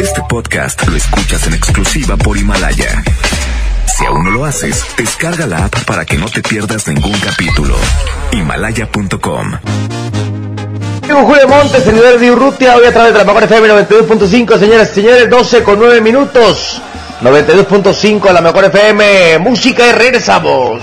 Este podcast lo escuchas en exclusiva por Himalaya. Si aún no lo haces, descarga la app para que no te pierdas ningún capítulo. Himalaya.com. Julio Montes, líder de Urrutia, hoy a través de la mejor FM 92.5, señoras y señores, 12 con 9 minutos. 92.5 a la mejor FM, música y regresamos.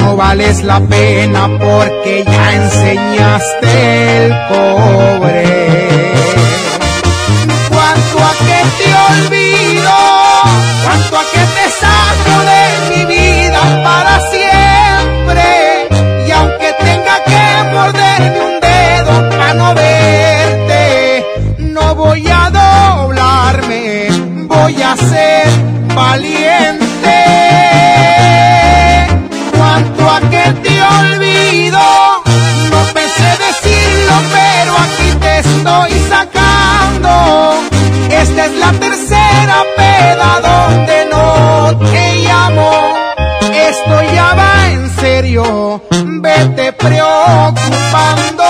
No vales la pena porque ya enseñaste el cobre. Cuanto a que te olvido, cuanto a que te saco de mi vida para siempre. Y aunque tenga que morderme un dedo para no verte, no voy a doblarme voy a ser valiente. Peda donde no te llamo. Esto ya va en serio, vete preocupando,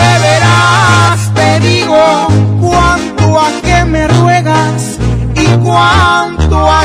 de veras te digo cuánto a que me ruegas y cuánto a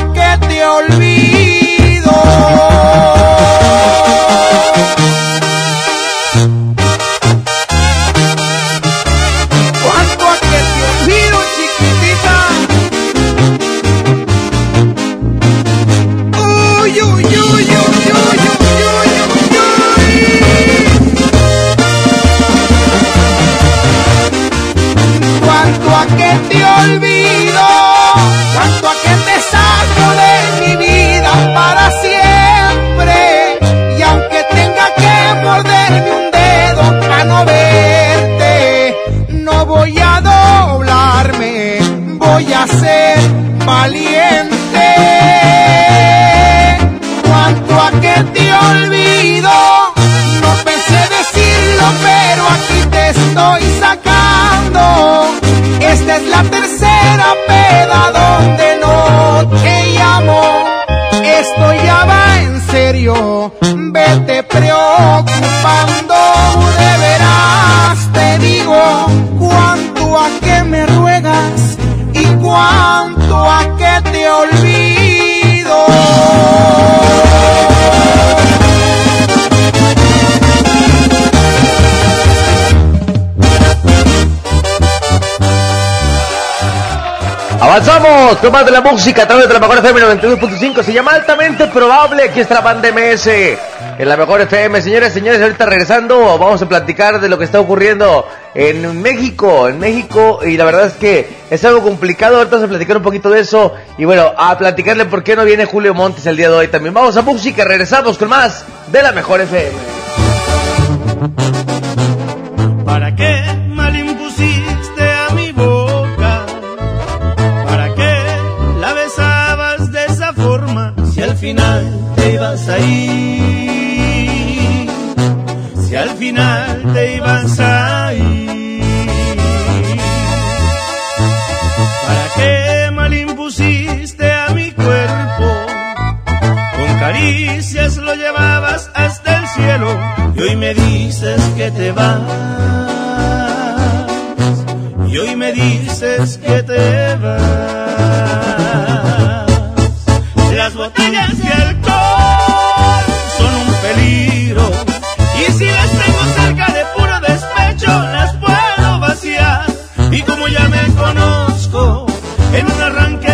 preocupando, de veras te digo cuánto a que me ruegas y cuánto a que te olvido. Avanzamos con más de la música a través de la mejor FM 92.5. Se llama altamente probable. Aquí está la banda MS en la mejor FM. Señores, señores, ahorita regresando, vamos a platicar de lo que está ocurriendo en México. En México, y la verdad es que es algo complicado. Ahorita vamos a platicar un poquito de eso. Y bueno, a platicarle por qué no viene Julio Montes el día de hoy también. Vamos a música, regresamos con más de la mejor FM. ¿Para qué mal impusiste a mi boca? ¿Para qué la besabas de esa forma? Si al final te ibas a ir, al final te ibas a ir. ¿Para qué mal impusiste a mi cuerpo? Con caricias lo llevabas hasta el cielo y hoy me dices que te vas. Y hoy me dices que te vas. Las botellas de alcohol son un peligro y si las tengo cerca de puro despecho las puedo vaciar. Y como ya me conozco, en un arranque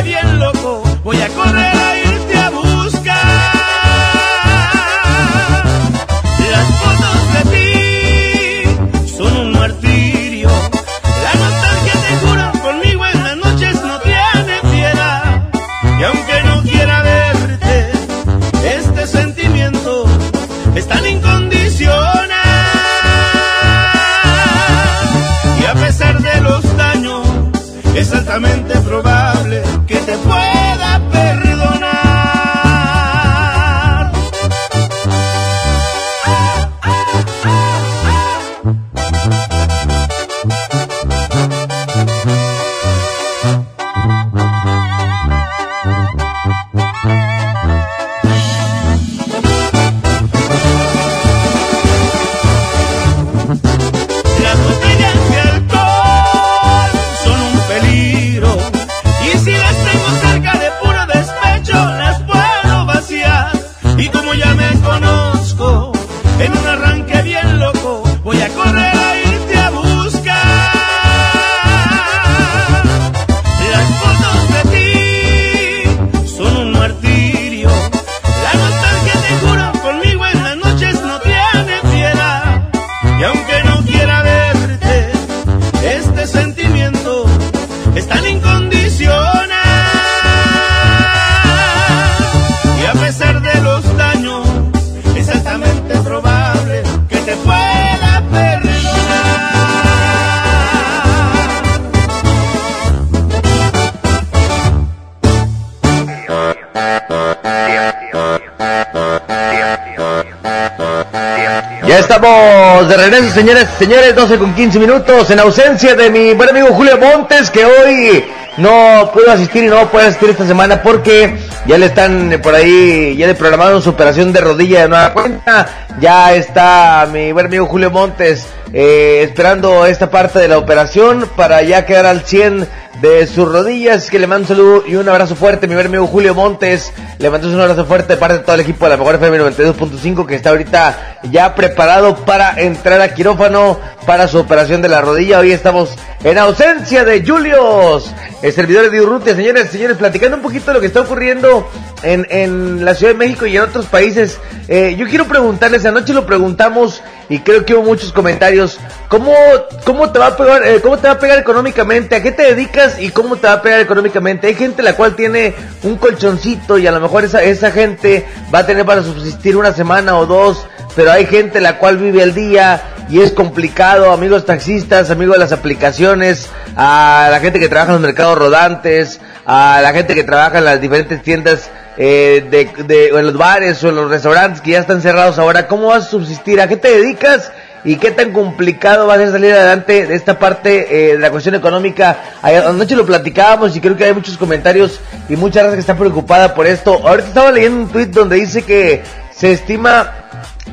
de regreso, señores, señores, 12 con 15 minutos, en ausencia de mi buen amigo Julio Montes, que hoy no pudo asistir y no puede asistir esta semana porque ya le están por ahí, ya le programaron su operación de rodilla de nueva cuenta. Ya está mi buen amigo Julio Montes eh, esperando esta parte de la operación para ya quedar al 100 de sus rodillas. Que le mando un saludo y un abrazo fuerte, mi amigo Julio Montes. Le mando un abrazo fuerte de parte de todo el equipo de la mejor FM 92.5 que está ahorita ya preparado para entrar a quirófano para su operación de la rodilla. Hoy estamos en ausencia de Julius, el servidor de Urrutia. Señores, señores, platicando un poquito lo que está ocurriendo en, en la Ciudad de México y en otros países. Eh, yo quiero preguntarles, anoche lo preguntamos y creo que hubo muchos comentarios. ¿Cómo, cómo te va a pegar, eh, cómo te va a pegar económicamente? ¿A qué te dedicas y cómo te va a pegar económicamente? Hay gente la cual tiene un colchoncito y a lo mejor esa, esa gente va a tener para subsistir una semana o dos, pero hay gente la cual vive el día y es complicado, amigos taxistas, amigos de las aplicaciones, a la gente que trabaja en los mercados rodantes, a la gente que trabaja en las diferentes tiendas eh, de, de, o en los bares o en los restaurantes que ya están cerrados ahora, ¿cómo vas a subsistir? ¿A qué te dedicas? ¿Y qué tan complicado va a ser salir adelante de esta parte eh, de la cuestión económica? Ayer- Anoche lo platicábamos y creo que hay muchos comentarios y mucha raza que está preocupada por esto. Ahorita estaba leyendo un tweet donde dice que se estima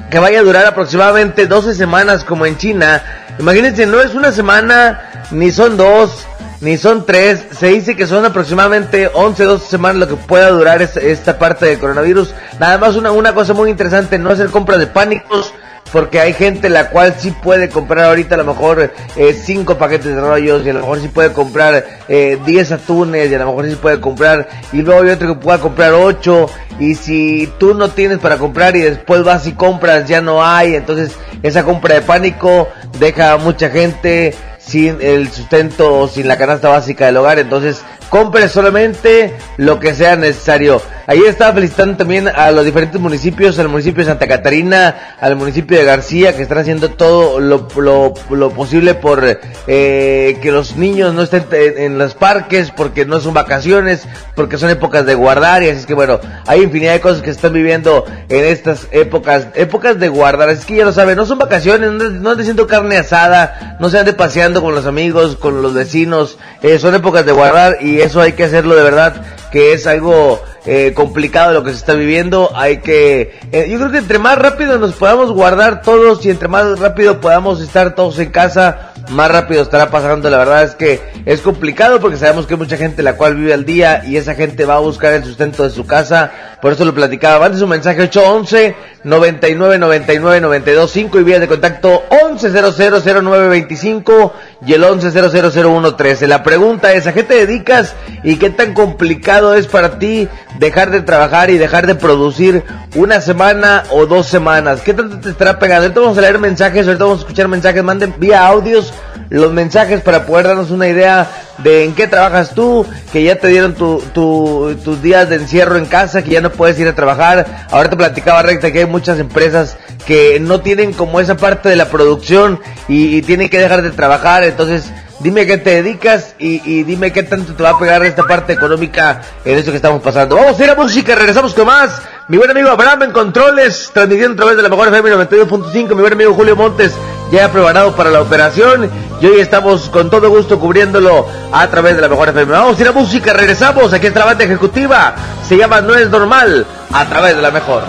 que vaya a durar aproximadamente 12 semanas como en China. Imagínense, no es una semana, ni son dos, ni son tres. Se dice que son aproximadamente 11, 12 semanas lo que pueda durar esta, esta parte del coronavirus. Nada más una, una cosa muy interesante, no hacer compras de pánicos. Porque hay gente la cual sí puede comprar ahorita a lo mejor eh, cinco paquetes de rollos y a lo mejor sí puede comprar eh, 10 atunes y a lo mejor sí puede comprar y luego hay otro que pueda comprar 8 y si tú no tienes para comprar y después vas y compras ya no hay entonces esa compra de pánico deja a mucha gente sin el sustento o sin la canasta básica del hogar entonces compre solamente lo que sea necesario. Ayer estaba felicitando también a los diferentes municipios, al municipio de Santa Catarina, al municipio de García, que están haciendo todo lo, lo, posible por eh, que los niños no estén en, los parques, porque no son vacaciones, porque son épocas de guardar, y así es que bueno, hay infinidad de cosas que se están viviendo en estas épocas, épocas de guardar, así que ya lo saben, no son vacaciones, no, no ande haciendo carne asada, no se ande paseando con los amigos, con los vecinos, eh, son épocas de guardar y eso hay que hacerlo de verdad, que es algo eh, complicado lo que se está viviendo. Hay que, eh, yo creo que entre más rápido nos podamos guardar todos y entre más rápido podamos estar todos en casa, más rápido estará pasando. La verdad es que es complicado porque sabemos que hay mucha gente la cual vive al día y esa gente va a buscar el sustento de su casa. Por eso lo platicaba. Mande su mensaje 811 99 99 92 5 y vías de contacto 11 0925 y el 11 13. La pregunta es, ¿a qué te dedicas y qué tan complicado es para ti dejar de trabajar y dejar de producir una semana o dos semanas? ¿Qué tanto te estará pegando? Ahorita vamos a leer mensajes, ahorita vamos a escuchar mensajes, manden vía audios los mensajes para poder darnos una idea de en qué trabajas tú, que ya te dieron tu, tu, tus días de encierro en casa, que ya no puedes ir a trabajar. Ahorita platicaba recta que hay muchas empresas que no tienen como esa parte de la producción y, tienen que dejar de trabajar, entonces Dime qué te dedicas y, y, dime qué tanto te va a pegar esta parte económica en eso que estamos pasando. Vamos a ir a música, regresamos con más. Mi buen amigo Abraham en Controles, transmitiendo a través de la mejor FM 92.5. Mi buen amigo Julio Montes ya preparado para la operación. Y hoy estamos con todo gusto cubriéndolo a través de la mejor FM. Vamos a ir a música, regresamos. Aquí está la banda ejecutiva. Se llama No es normal a través de la mejor.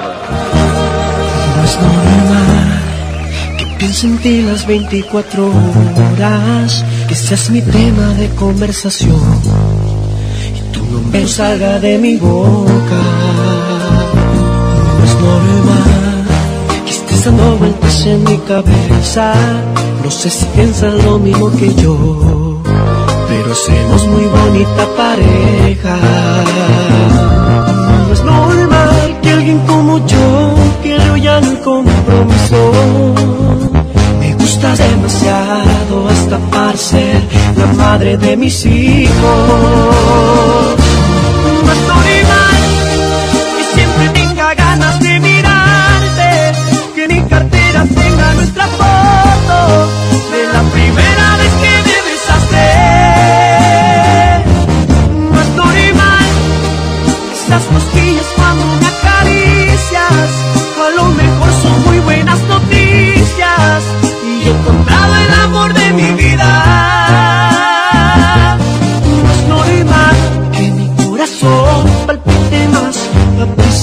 No es normal que piense en ti las 24 horas, que seas mi tema de conversación y tu nombre salga de mi boca. No es normal que estés dando vueltas en mi cabeza, no sé si piensas lo mismo que yo, pero somos muy bonita pareja. No es normal que alguien como yo quiero ya el compromiso. Me gustas demasiado hasta para ser la madre de mis hijos.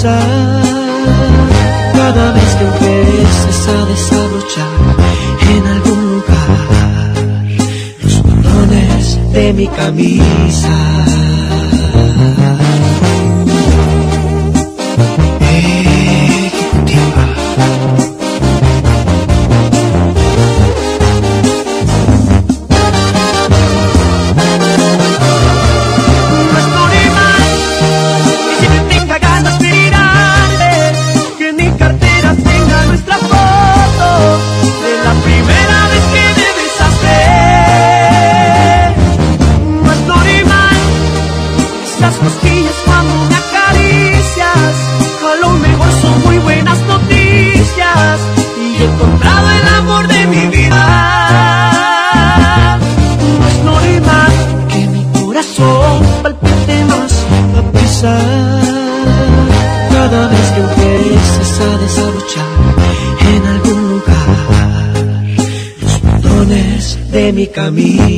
Cada vez que empieces a desabrochar en algún lugar los botones de mi camisa. De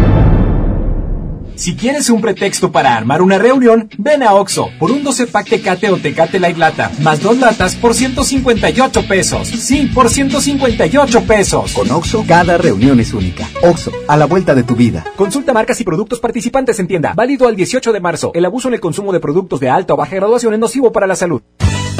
Si quieres un pretexto para armar una reunión, ven a Oxo por un 12 pack Tecate o Tecate Light Lata, más dos latas por 158 pesos. Sí, por 158 pesos. Con Oxo, cada reunión es única. Oxo, a la vuelta de tu vida. Consulta marcas y productos participantes en tienda. Válido al 18 de marzo. El abuso en el consumo de productos de alta o baja graduación es nocivo para la salud.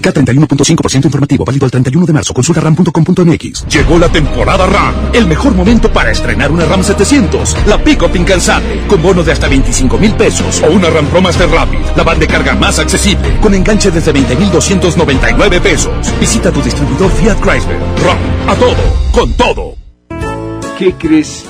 K31.5% informativo, válido al 31 de marzo. Consulta ram.com.mx. Llegó la temporada RAM. El mejor momento para estrenar una RAM 700. La pick-up incansable. Con bono de hasta 25 mil pesos. O una RAM Pro Master Rapid. La van de carga más accesible. Con enganche desde 20,299 pesos. Visita tu distribuidor Fiat Chrysler. RAM. A todo. Con todo. ¿Qué crees?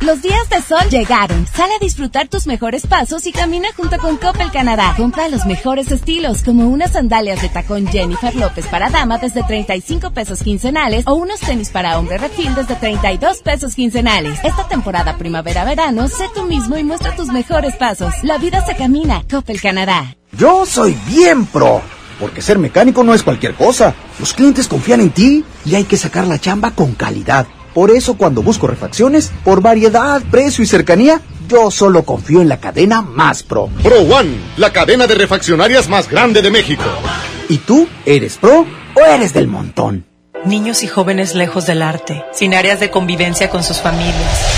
Los días de sol llegaron. Sale a disfrutar tus mejores pasos y camina junto con Coppel Canadá. Compra los mejores estilos, como unas sandalias de tacón Jennifer López para dama desde 35 pesos quincenales o unos tenis para hombre refil desde 32 pesos quincenales. Esta temporada primavera-verano, sé tú mismo y muestra tus mejores pasos. La vida se camina. Coppel Canadá. Yo soy bien pro. Porque ser mecánico no es cualquier cosa. Los clientes confían en ti y hay que sacar la chamba con calidad. Por eso cuando busco refacciones, por variedad, precio y cercanía, yo solo confío en la cadena más pro. Pro One, la cadena de refaccionarias más grande de México. ¿Y tú eres pro o eres del montón? Niños y jóvenes lejos del arte, sin áreas de convivencia con sus familias.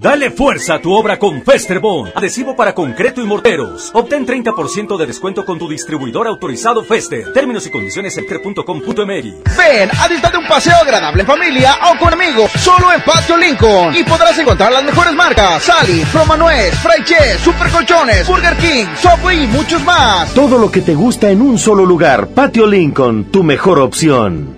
Dale fuerza a tu obra con Festerbond, adhesivo para concreto y morteros. Obtén 30% de descuento con tu distribuidor autorizado Fester. Términos y condiciones en fer.com.mx. Ven a disfrutar de un paseo agradable en familia o con amigos, solo en Patio Lincoln. Y podrás encontrar las mejores marcas: Sally, Promanuez, Fry Chess, Super Colchones, Burger King, Subway y muchos más. Todo lo que te gusta en un solo lugar. Patio Lincoln, tu mejor opción.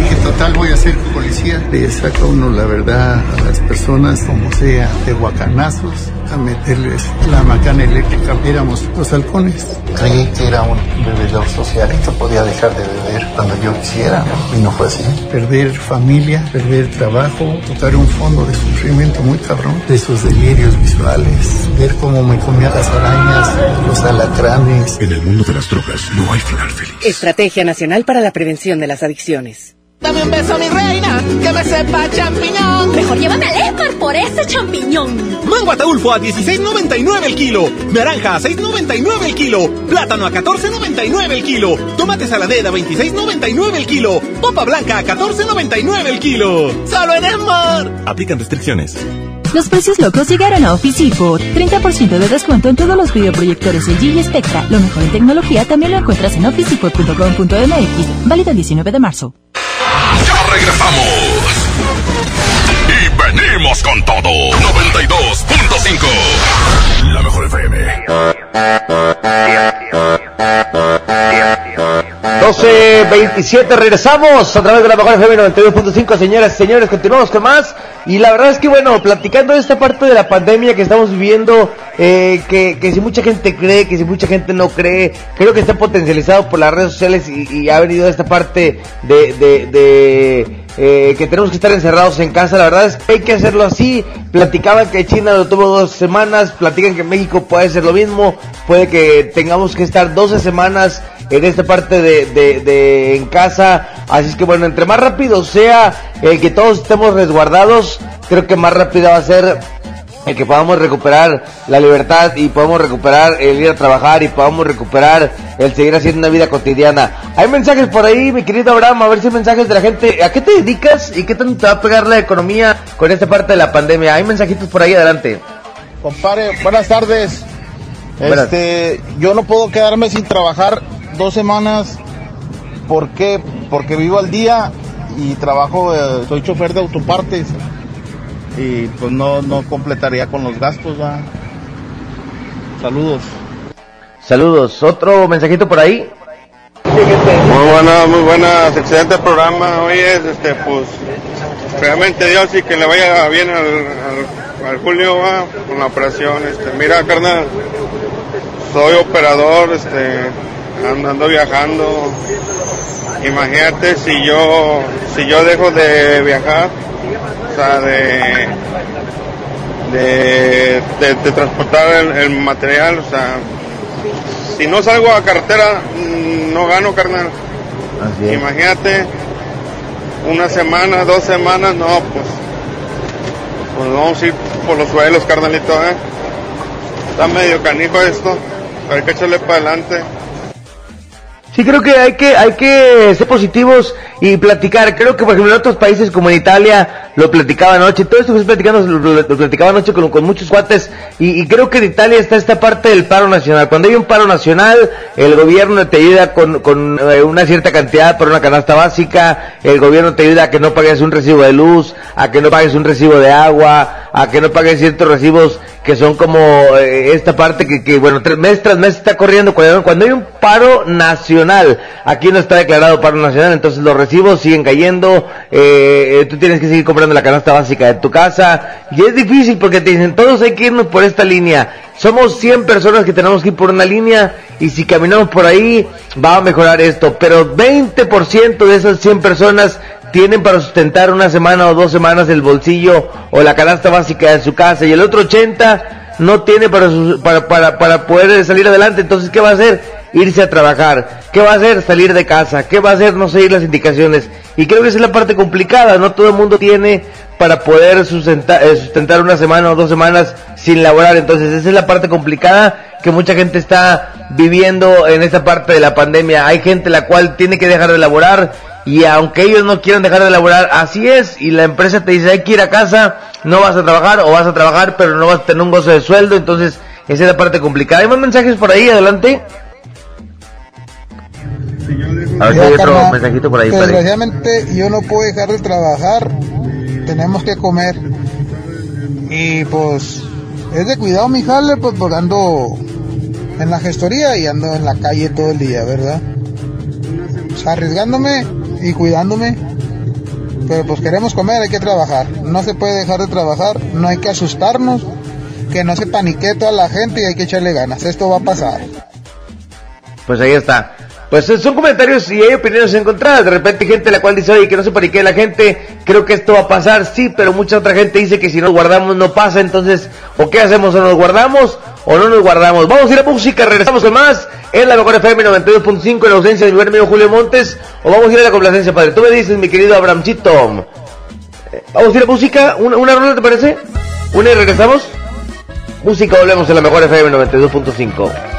Dije, total, voy a ser policía. Le saca uno la verdad a las personas, como sea, de guacanazos, a meterles la macana eléctrica. Éramos los halcones. Creí que era un bebedor social y que podía dejar de beber cuando yo quisiera, ¿no? y no fue así. Perder familia, perder trabajo, tocar un fondo de sufrimiento muy cabrón, de esos delirios visuales, ver cómo me comía las arañas, los alacranes. En el mundo de las drogas no hay final feliz. Estrategia Nacional para la Prevención de las Adicciones. Dame un beso, mi reina, que me sepa champiñón. Mejor llévame al Esmar por ese champiñón. Mango ataulfo a 16.99 el kilo. Naranja a 6.99 el kilo. Plátano a 14.99 el kilo. Tomate saladera a 26.99 el kilo. Popa blanca a 14.99 el kilo. ¡Solo en Esmar! Aplican restricciones. Los precios locos llegaron a Office Depot. 30% de descuento en todos los videoproyectores LG y Spectra. Lo mejor en tecnología también lo encuentras en officedepot.com.mx. Válido el 19 de marzo. Ya regresamos. Y venimos con todo. 92.5. La mejor FM. 12.27, regresamos a través de la mejor FM 92.5, señoras y señores, continuamos con más. Y la verdad es que, bueno, platicando de esta parte de la pandemia que estamos viviendo, eh, que, que si mucha gente cree, que si mucha gente no cree, creo que está potencializado por las redes sociales y, y ha venido esta parte de, de, de eh, que tenemos que estar encerrados en casa. La verdad es que hay que hacerlo así. Platicaban que China lo tuvo dos semanas, platican que México puede ser lo mismo, puede que tengamos que estar 12 semanas en esta parte de, de, de en casa. Así es que bueno, entre más rápido sea el que todos estemos resguardados, creo que más rápido va a ser que podamos recuperar la libertad y podamos recuperar el ir a trabajar y podamos recuperar el seguir haciendo una vida cotidiana. Hay mensajes por ahí, mi querido Abraham, a ver si hay mensajes de la gente. ¿A qué te dedicas y qué tanto te va a pegar la economía con esta parte de la pandemia? Hay mensajitos por ahí, adelante. Compadre, buenas tardes. Buenas. Este, yo no puedo quedarme sin trabajar dos semanas. ¿Por qué? Porque vivo al día y trabajo, eh, soy chofer de autopartes y pues no, no completaría con los gastos. ¿va? Saludos. Saludos. ¿Otro mensajito por ahí? Muy buenas, muy buenas, excelente programa. Oye, este, pues, realmente Dios y que le vaya bien al, al, al Julio ¿va? con la operación. Este, mira, carnal, soy operador, este, ando, ando viajando. Imagínate si yo, si yo dejo de viajar, o sea, de, de, de, de transportar el, el material, o sea, si no salgo a carretera, mm, no gano, carnal. Imagínate, una semana, dos semanas, no, pues, Pues vamos a ir por los suelos, carnalito, ¿eh? Está medio canijo esto. Hay que echarle para adelante. Sí, creo que hay que hay que ser positivos y platicar. Creo que, por ejemplo, en otros países como en Italia lo platicaba anoche. Todo esto que estoy platicando lo, lo platicaba anoche con, con muchos cuates. Y, y, creo que en Italia está esta parte del paro nacional. Cuando hay un paro nacional, el gobierno te ayuda con, con eh, una cierta cantidad para una canasta básica. El gobierno te ayuda a que no pagues un recibo de luz, a que no pagues un recibo de agua, a que no pagues ciertos recibos que son como eh, esta parte que, que, bueno, tres, mes tras mes está corriendo. Cuando, cuando hay un paro nacional, aquí no está declarado paro nacional, entonces los recibos siguen cayendo, eh, tú tienes que seguir comprando la canasta básica de tu casa, y es difícil porque te dicen, todos hay que irnos por esta línea. Somos 100 personas que tenemos que ir por una línea, y si caminamos por ahí, va a mejorar esto. Pero 20% de esas 100 personas tienen para sustentar una semana o dos semanas el bolsillo o la canasta básica de su casa y el otro 80 no tiene para, para, para, para poder salir adelante. Entonces, ¿qué va a hacer? Irse a trabajar. ¿Qué va a hacer? Salir de casa. ¿Qué va a hacer? No seguir las indicaciones. Y creo que esa es la parte complicada. No todo el mundo tiene para poder sustentar, eh, sustentar una semana o dos semanas sin laborar. Entonces, esa es la parte complicada que mucha gente está viviendo en esta parte de la pandemia. Hay gente la cual tiene que dejar de laborar y aunque ellos no quieran dejar de laborar, así es, y la empresa te dice hay que ir a casa, no vas a trabajar o vas a trabajar pero no vas a tener un gozo de sueldo, entonces esa es la parte complicada. ¿Hay más mensajes por ahí? Adelante. A ver si hay otro carnal, mensajito por ahí. Desgraciadamente yo no puedo dejar de trabajar, tenemos que comer. Y pues es de cuidado mi jale, pues porque ando en la gestoría y ando en la calle todo el día, ¿verdad? Pues, arriesgándome y cuidándome. Pero pues queremos comer, hay que trabajar. No se puede dejar de trabajar, no hay que asustarnos, que no se panique toda la gente y hay que echarle ganas. Esto va a pasar. Pues ahí está. Pues son comentarios y hay opiniones encontradas. De repente hay gente la cual dice, oye, que no se panique la gente, creo que esto va a pasar, sí, pero mucha otra gente dice que si nos guardamos no pasa, entonces, ¿o qué hacemos? ¿O nos guardamos o no nos guardamos? Vamos a ir a música, regresamos con más en la mejor FM 92.5 en la ausencia de mi buen Julio Montes, o vamos a ir a la complacencia, padre. Tú me dices, mi querido Abramchito. Eh, Vamos a ir a música, una, una ronda, ¿te parece? Una y regresamos. Música, volvemos en la mejor FM 92.5.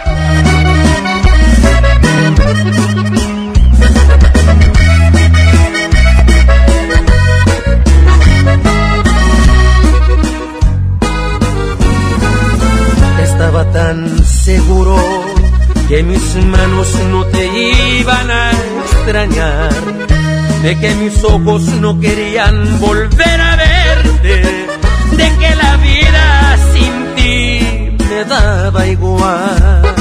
Estaba tan seguro que mis manos no te iban a extrañar, de que mis ojos no querían volver a verte, de que la vida sin ti me daba igual.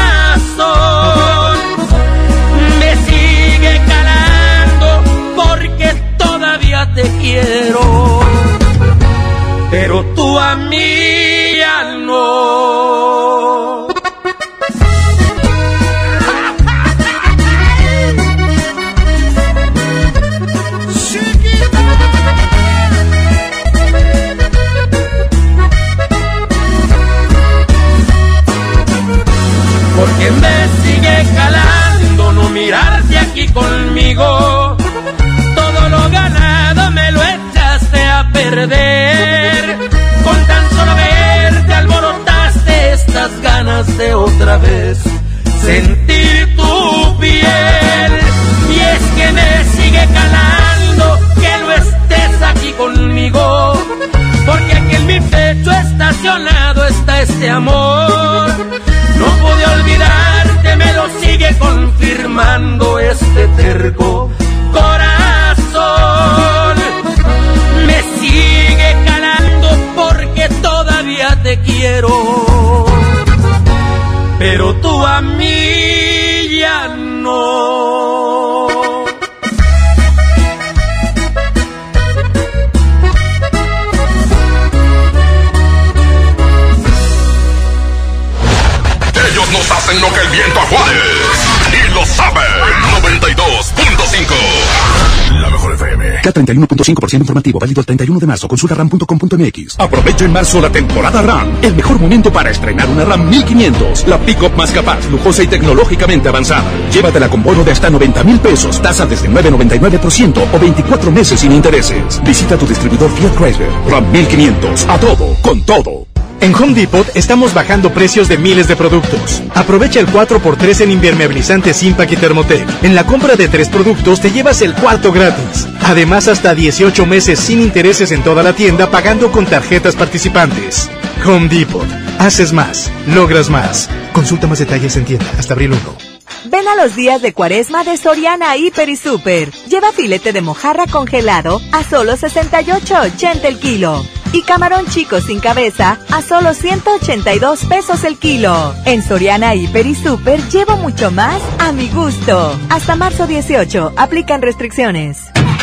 Te quiero. Pero tú a mí ya FM. K31.5% informativo, válido el 31 de marzo. Consulta ram.com.mx. Aprovecha en marzo la temporada RAM. El mejor momento para estrenar una RAM 1500. La pick-up más capaz, lujosa y tecnológicamente avanzada. Llévatela con bono de hasta 90 mil pesos, tasa desde 9.99% o 24 meses sin intereses. Visita tu distribuidor Fiat Chrysler. RAM 1500. A todo, con todo. En Home Depot estamos bajando precios de miles de productos. Aprovecha el 4x3 en impermeabilizantes Impact y Thermotec. En la compra de tres productos te llevas el cuarto gratis. Además, hasta 18 meses sin intereses en toda la tienda pagando con tarjetas participantes. Home Depot. Haces más. Logras más. Consulta más detalles en tienda hasta abril 1. Ven a los días de cuaresma de Soriana Hiper y Super. Lleva filete de mojarra congelado a solo 68.80 el kilo. Y camarón chico sin cabeza a solo 182 pesos el kilo. En Soriana Hiper y Super llevo mucho más a mi gusto. Hasta marzo 18. Aplican restricciones.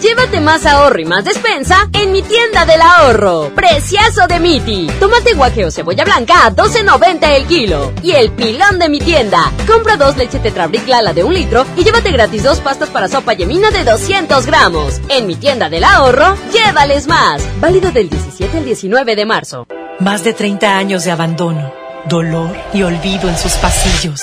Llévate más ahorro y más despensa en mi tienda del ahorro. Precioso de Miti. Tomate guaje o cebolla blanca a 12.90 el kilo. Y el pilón de mi tienda. Compra dos leche Tetrabric Lala de un litro y llévate gratis dos pastas para sopa yemina de 200 gramos. En mi tienda del ahorro, llévales más. Válido del 17 al 19 de marzo. Más de 30 años de abandono, dolor y olvido en sus pasillos.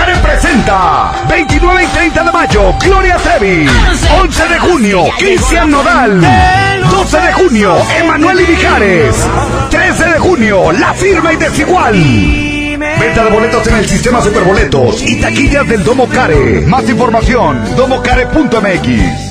Presenta 29 y 30 de mayo Gloria Trevi. 11 de junio Cristian Nodal. 12 de junio Emanuel Ibijares 13 de junio La Firma y Desigual. Venta de boletos en el sistema Superboletos y taquillas del Domo Care. Más información domocare.mx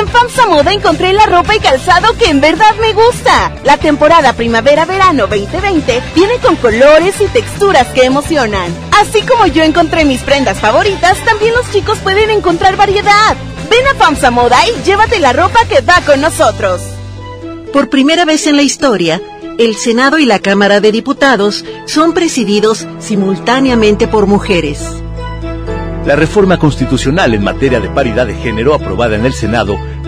En FAMSA Moda encontré la ropa y calzado que en verdad me gusta. La temporada primavera-verano 2020 viene con colores y texturas que emocionan. Así como yo encontré mis prendas favoritas, también los chicos pueden encontrar variedad. Ven a FAMSA Moda y llévate la ropa que va con nosotros. Por primera vez en la historia, el Senado y la Cámara de Diputados son presididos simultáneamente por mujeres. La reforma constitucional en materia de paridad de género aprobada en el Senado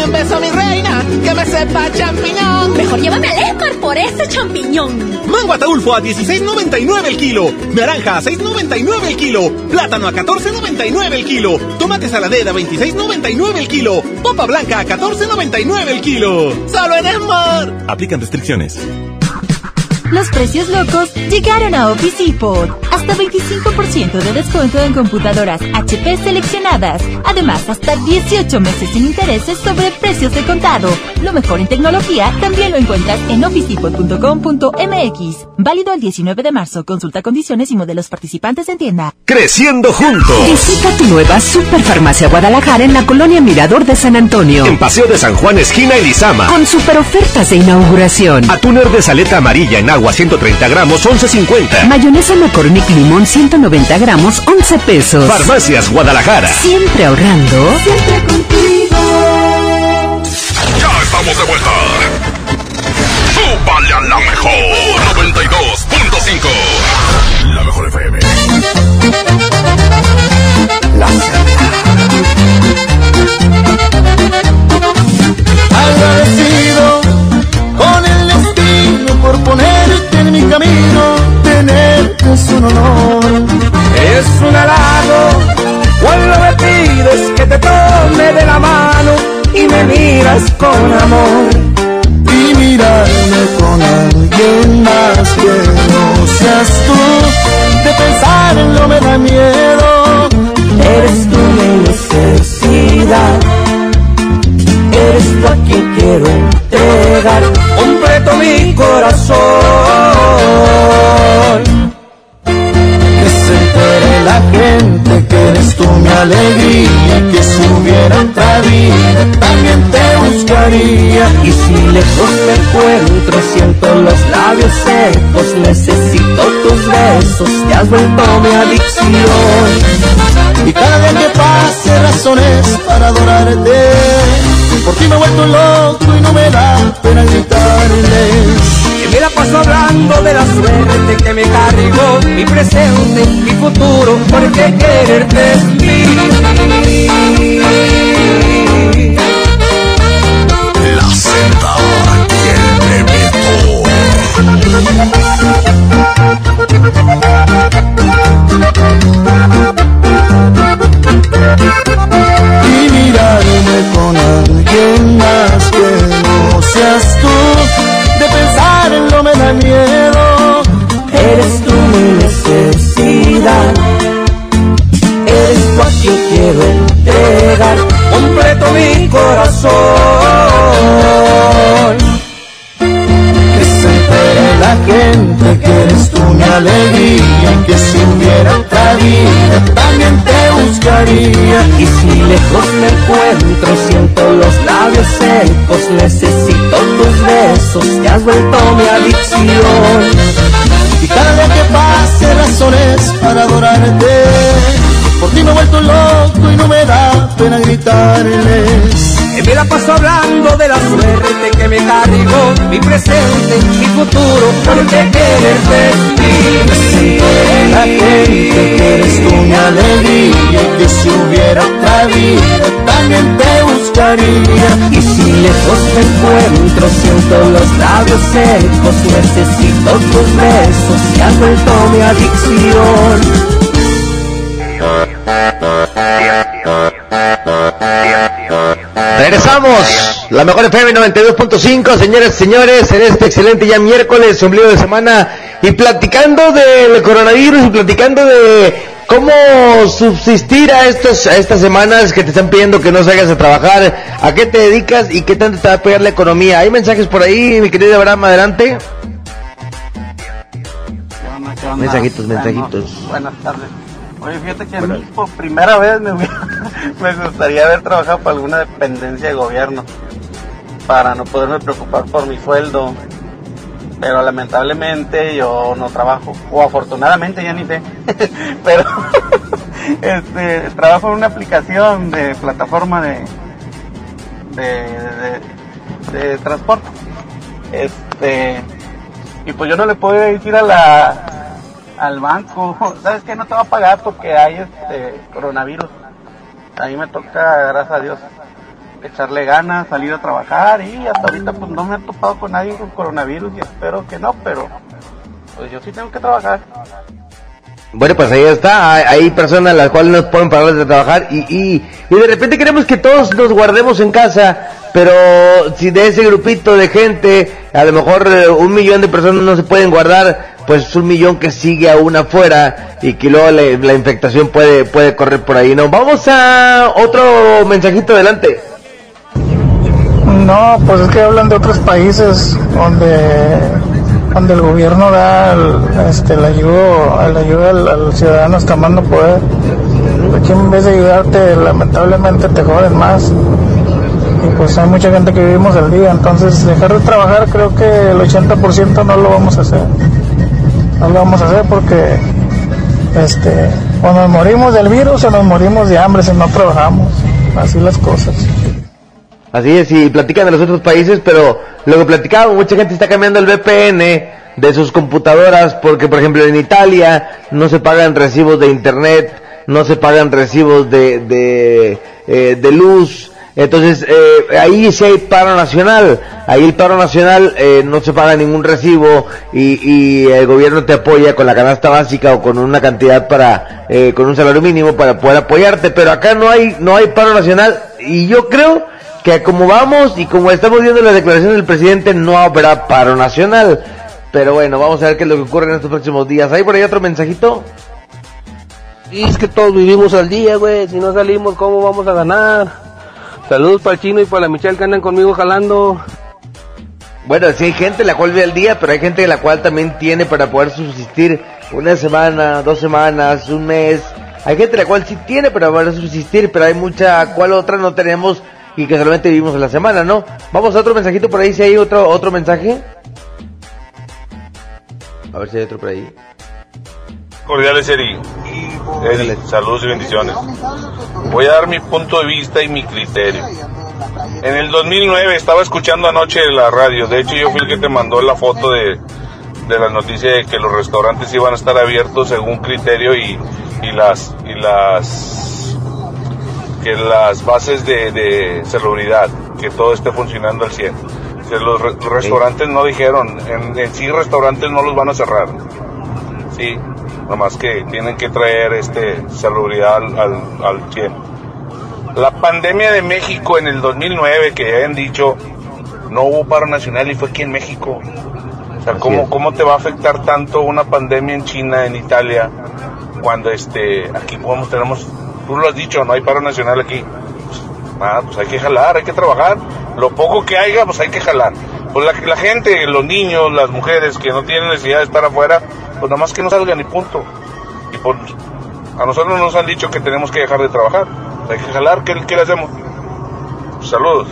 Dame un beso, mi reina, que me sepa champiñón. Mejor llévame al Esmar por ese champiñón. Mango ataulfo a 16.99 el kilo. Naranja a 6.99 el kilo. Plátano a 14.99 el kilo. Tomate saladera a 26.99 el kilo. Popa blanca a 14.99 el kilo. Solo en Esmar. Aplican restricciones. Los precios locos llegaron a Office Depot. Hasta 25% de descuento en computadoras HP seleccionadas. Además, hasta 18 meses sin intereses sobre precios de contado. Lo mejor en tecnología también lo encuentras en officedepot.com.mx. Válido el 19 de marzo. Consulta condiciones y modelos participantes en tienda. Creciendo juntos. Visita tu nueva Superfarmacia Guadalajara en la colonia Mirador de San Antonio. En Paseo de San Juan, esquina Elizama. Con super ofertas de inauguración. Atuner de saleta amarilla en agua 130 gramos, 11.50. Mayonesa McCormick Limón 190 gramos, 11 pesos. Farmacias Guadalajara. Siempre ahorrando. Siempre contigo. Ya estamos de vuelta. Súbale a la mejor 92.5. La mejor FM. La camino, tenerte es un honor. Es un halago cuando me pides que te tome de la mano y me miras con amor. Alegría, que si hubiera otra vida también te buscaría. Y si lejos me encuentro, siento los labios secos, necesito tus besos, te has vuelto mi adicción. Y cada día que pase razones para adorarte. Por ti me he vuelto loco y no me da pena. Paso hablando de la suerte que me cargó mi presente, mi futuro, porque quererte es mí. La Z y el y mirarme con alguien más que no seas tú. Miedo. Eres tú mi necesidad. Eres tú a quien quiero entregar completo mi corazón. Que se entere la gente que eres tú mi alegría y que si hubiera otra vida también te buscaría. Y si lejos me encuentro siento los labios secos necesito tus besos te has vuelto mi adicción. Y cada día que pase razones para adorarte. Por ti me he vuelto loco y no me da pena gritarles que me la paso hablando de la suerte que me cargó mi presente, mi futuro, porque quererte es mí. La gente que eres tú mi alegría y que si hubiera otra vida también te buscaría. Y si lejos te encuentro, siento los labios secos, necesito tus besos, te has vuelto mi adicción. La mejor FM 92.5, señores y señores, en este excelente ya miércoles, ombligo de semana, y platicando del coronavirus y platicando de cómo subsistir a, estos, a estas semanas que te están pidiendo que no salgas a trabajar, a qué te dedicas y qué tanto te va a pegar la economía. ¿Hay mensajes por ahí, mi querido Abraham, adelante? ¿Qué onda? Mensajitos, mensajitos. buenas tardes. Oye, fíjate que a mí por primera vez me, me gustaría haber trabajado para alguna dependencia de gobierno para no poderme preocupar por mi sueldo. Pero lamentablemente yo no trabajo, o afortunadamente ya ni sé, pero este, trabajo en una aplicación de plataforma de, de, transporte. Este, y pues yo no le puedo decir a la al banco, ¿sabes qué? No te va a pagar porque hay este coronavirus. A mí me toca, gracias a Dios, echarle ganas, salir a trabajar y hasta ahorita pues no me he topado con nadie con coronavirus y espero que no, pero pues yo sí tengo que trabajar. Bueno, pues ahí está. Hay, hay personas las cuales no pueden parar de trabajar y, y, y de repente queremos que todos nos guardemos en casa pero si de ese grupito de gente, a lo mejor eh, un millón de personas no se pueden guardar, pues un millón que sigue aún afuera y que luego la, la infectación puede, puede correr por ahí, ¿no? Vamos a otro mensajito adelante. No, pues es que hablan de otros países donde donde el gobierno da el, este, la ayuda, la ayuda al, al, ciudadano hasta más poder. Aquí en vez de ayudarte, lamentablemente te joden más. Y pues hay mucha gente que vivimos el día, entonces dejar de trabajar creo que el 80% no lo vamos a hacer. No lo vamos a hacer porque este, o nos morimos del virus o nos morimos de hambre si no trabajamos. Así las cosas. Así es, y platican de los otros países, pero lo que platicaba, mucha gente está cambiando el VPN de sus computadoras porque, por ejemplo, en Italia no se pagan recibos de internet, no se pagan recibos de, de, eh, de luz. Entonces, eh, ahí sí hay paro nacional. Ahí el paro nacional eh, no se paga ningún recibo y, y, el gobierno te apoya con la canasta básica o con una cantidad para, eh, con un salario mínimo para poder apoyarte. Pero acá no hay, no hay paro nacional y yo creo que como vamos y como estamos viendo la declaración del presidente, no habrá paro nacional. Pero bueno, vamos a ver qué es lo que ocurre en estos próximos días. ¿Hay por ahí otro mensajito? Y es que todos vivimos al día, güey. Si no salimos, ¿cómo vamos a ganar? Saludos para el chino y para la Michelle que andan conmigo jalando. Bueno, sí hay gente la cual vive al día, pero hay gente la cual también tiene para poder subsistir una semana, dos semanas, un mes. Hay gente la cual sí tiene para poder subsistir, pero hay mucha cual otra no tenemos y que solamente vivimos en la semana, ¿no? Vamos a otro mensajito por ahí, si hay otro otro mensaje. A ver si hay otro por ahí. Cordiales, Eri. Eri, saludos y bendiciones. Voy a dar mi punto de vista y mi criterio. En el 2009 estaba escuchando anoche la radio. De hecho, yo fui el que te mandó la foto de, de la noticia de que los restaurantes iban a estar abiertos según criterio y, y las y las que las bases de, de salubridad, que todo esté funcionando al 100. Que los re- restaurantes no dijeron, en, en sí restaurantes no los van a cerrar. Sí, nomás que tienen que traer este salubridad al, al, al 100. La pandemia de México en el 2009, que hayan dicho, no hubo paro nacional y fue aquí en México. O sea, ¿cómo, ¿cómo te va a afectar tanto una pandemia en China, en Italia, cuando este aquí podemos tenemos, tú lo has dicho, no hay paro nacional aquí? Ah, pues hay que jalar, hay que trabajar. Lo poco que haya, pues hay que jalar. Pues la, gente, los niños, las mujeres que no tienen necesidad de estar afuera, pues nada más que no salgan y punto. Y por, a nosotros nos han dicho que tenemos que dejar de trabajar. Hay que jalar, ¿qué, qué le hacemos? Saludos.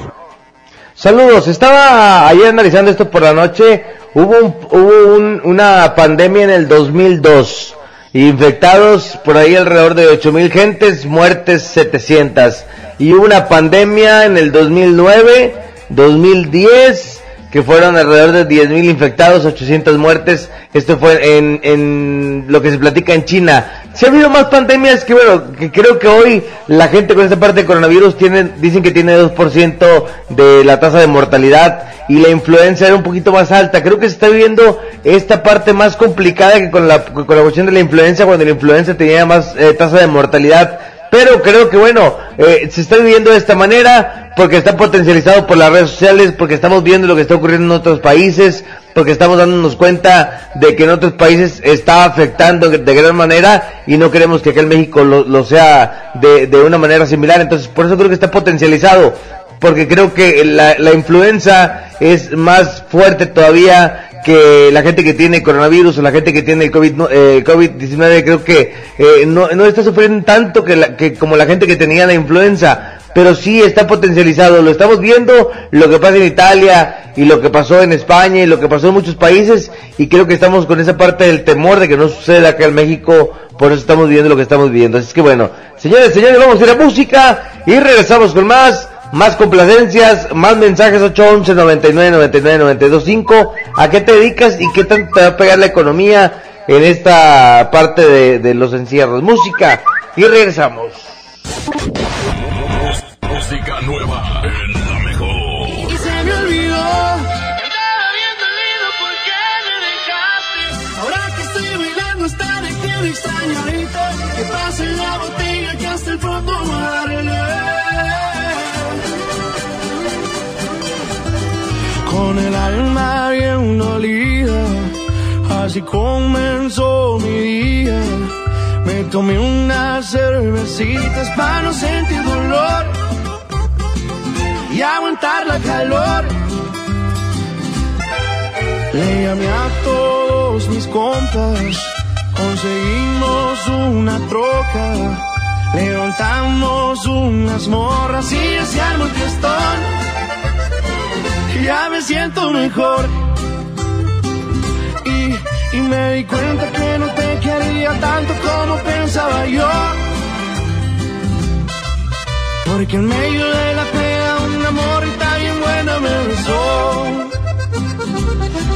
Saludos, estaba ayer analizando esto por la noche. Hubo, hubo un- una pandemia en el 2002. Infectados por ahí alrededor de 8000 gentes, muertes 700. Y hubo una pandemia en el 2009, 2010, que fueron alrededor de 10.000 infectados, 800 muertes. Esto fue en, en lo que se platica en China. Si ha habido más pandemias que bueno, que creo que hoy la gente con esta parte de coronavirus tiene, dicen que tiene 2% de la tasa de mortalidad y la influenza era un poquito más alta. Creo que se está viviendo esta parte más complicada que con la, con la cuestión de la influenza, cuando la influenza tenía más eh, tasa de mortalidad. Pero creo que bueno, eh, se está viviendo de esta manera porque está potencializado por las redes sociales, porque estamos viendo lo que está ocurriendo en otros países, porque estamos dándonos cuenta de que en otros países está afectando de gran manera y no queremos que en México lo, lo sea de, de una manera similar. Entonces, por eso creo que está potencializado, porque creo que la, la influenza es más fuerte todavía que la gente que tiene coronavirus o la gente que tiene COVID, eh, COVID-19 creo que eh, no, no está sufriendo tanto que, la- que como la gente que tenía la influenza, pero sí está potencializado. Lo estamos viendo, lo que pasa en Italia y lo que pasó en España y lo que pasó en muchos países y creo que estamos con esa parte del temor de que no suceda acá en México, por eso estamos viviendo lo que estamos viviendo. Así que bueno, señores, señores, vamos a ir a música y regresamos con más. Más complacencias, más mensajes 811 99 99 92 5. ¿A qué te dedicas y qué tanto te va a pegar la economía en esta parte de, de los encierros? Música y regresamos. Música nueva con el alma bien dolida. Así comenzó mi día. Me tomé unas cervecitas para no sentir dolor y aguantar la calor. Le llamé a todos mis compas, conseguimos una troca, levantamos unas morras y se armó el fiestón. Ya me siento mejor. Y, y me di cuenta que no te quería tanto como pensaba yo. Porque en medio de la pega una morrita bien buena me besó.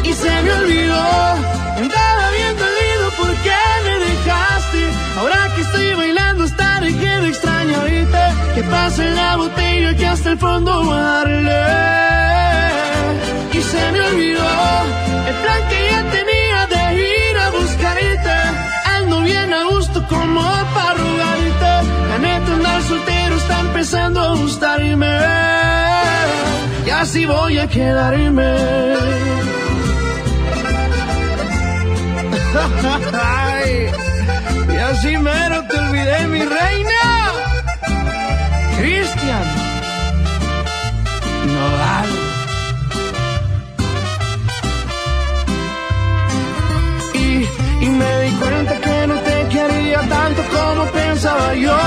Y se me olvidó, andaba bien dolido porque me dejaste. Ahora que estoy bailando hasta dejé de extrañarte. Que pase la botella que hasta el fondo va a darle. Empezando a gustarme. Y así voy a quedarme. Ay, y así mero te olvidé, mi reina. Cristian. Nodal. Y, y me di cuenta que no te quería tanto como pensaba yo.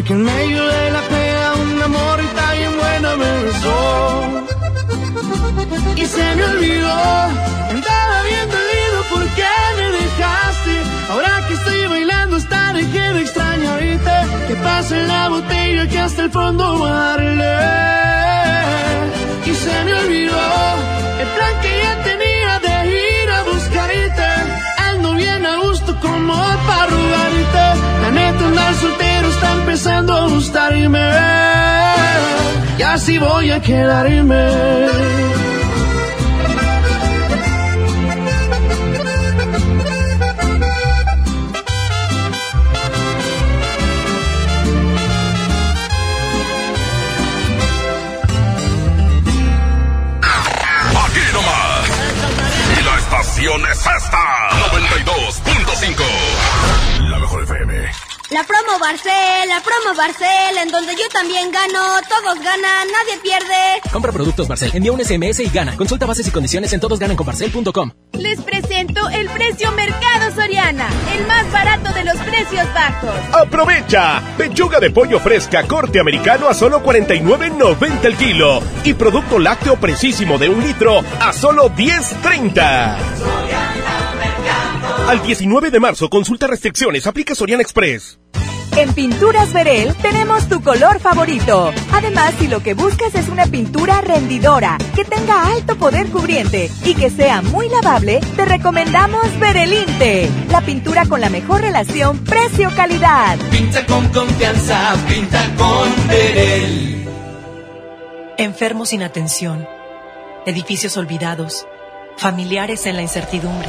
Porque en medio de la pega un amor y tan bien buena me besó. Y se me olvidó, andaba bien dolido porque me dejaste. Ahora que estoy bailando hasta dejé de extrañarte. Que pase la botella que hasta el fondo darle. Y se me olvidó el plan que ya tenía de ir a buscarte. Ando bien a gusto como para. Andar soltero está empezando a gustarme. Y así voy a quedarme. Aquí nomás. Y la estación es esta. 92.5. La promo Barcel, la promo Barcel, en donde yo también gano, todos ganan, nadie pierde. Compra productos Barcel, envía un SMS y gana. Consulta bases y condiciones en todosgananconbarcel.com. Les presento el precio Mercado Soriana, el más barato de los precios bajos. ¡Aprovecha! Pechuga de pollo fresca corte americano a solo 49.90 el kilo. Y producto lácteo precisísimo de un litro a solo 10.30. Al 19 de marzo, consulta restricciones, aplica Soriana Express. En Pinturas Verel tenemos tu color favorito. Además, si lo que buscas es una pintura rendidora, que tenga alto poder cubriente y que sea muy lavable, te recomendamos Verelinte, la pintura con la mejor relación precio-calidad. Pinta con confianza, pinta con Verel. Enfermos sin atención, edificios olvidados, familiares en la incertidumbre.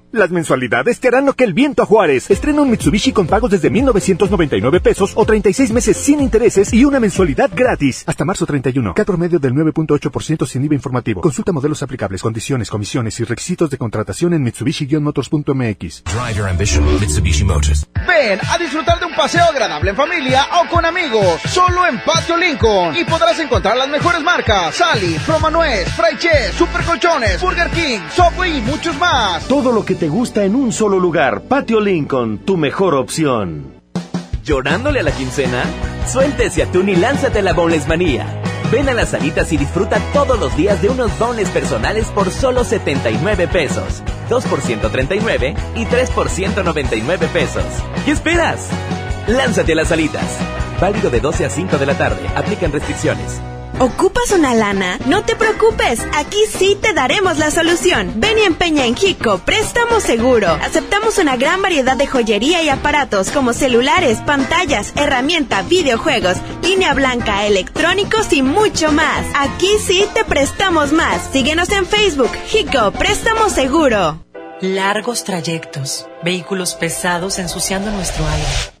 Las mensualidades te harán lo que el viento a Juárez. Estrena un Mitsubishi con pagos desde 1,999 pesos o 36 meses sin intereses y una mensualidad gratis. Hasta marzo 31. Cat promedio del 9.8% sin IVA informativo. Consulta modelos aplicables, condiciones, comisiones y requisitos de contratación en Mitsubishi-motors.mx. Drive your ambition, Mitsubishi Motors. Ven a disfrutar de un paseo agradable en familia o con amigos, solo en Patio Lincoln. Y podrás encontrar las mejores marcas: Sally, Promanuez, Fry Chess, Super Colchones, Burger King, Subway y muchos más. Todo lo que te gusta en un solo lugar. Patio Lincoln, tu mejor opción. ¿Llorándole a la quincena? Suéltese atún y lánzate a la Boneless Manía. Ven a las salitas y disfruta todos los días de unos dones personales por solo 79 pesos. 2 por 139 y 3 por 199 pesos. ¿Qué esperas? Lánzate a las salitas. Válido de 12 a 5 de la tarde. Aplican restricciones. ¿Ocupas una lana? No te preocupes, aquí sí te daremos la solución. Ven y empeña en Hico, préstamo seguro. Aceptamos una gran variedad de joyería y aparatos como celulares, pantallas, herramienta, videojuegos, línea blanca, electrónicos y mucho más. Aquí sí te prestamos más. Síguenos en Facebook, Hico, préstamo seguro. Largos trayectos, vehículos pesados ensuciando nuestro aire.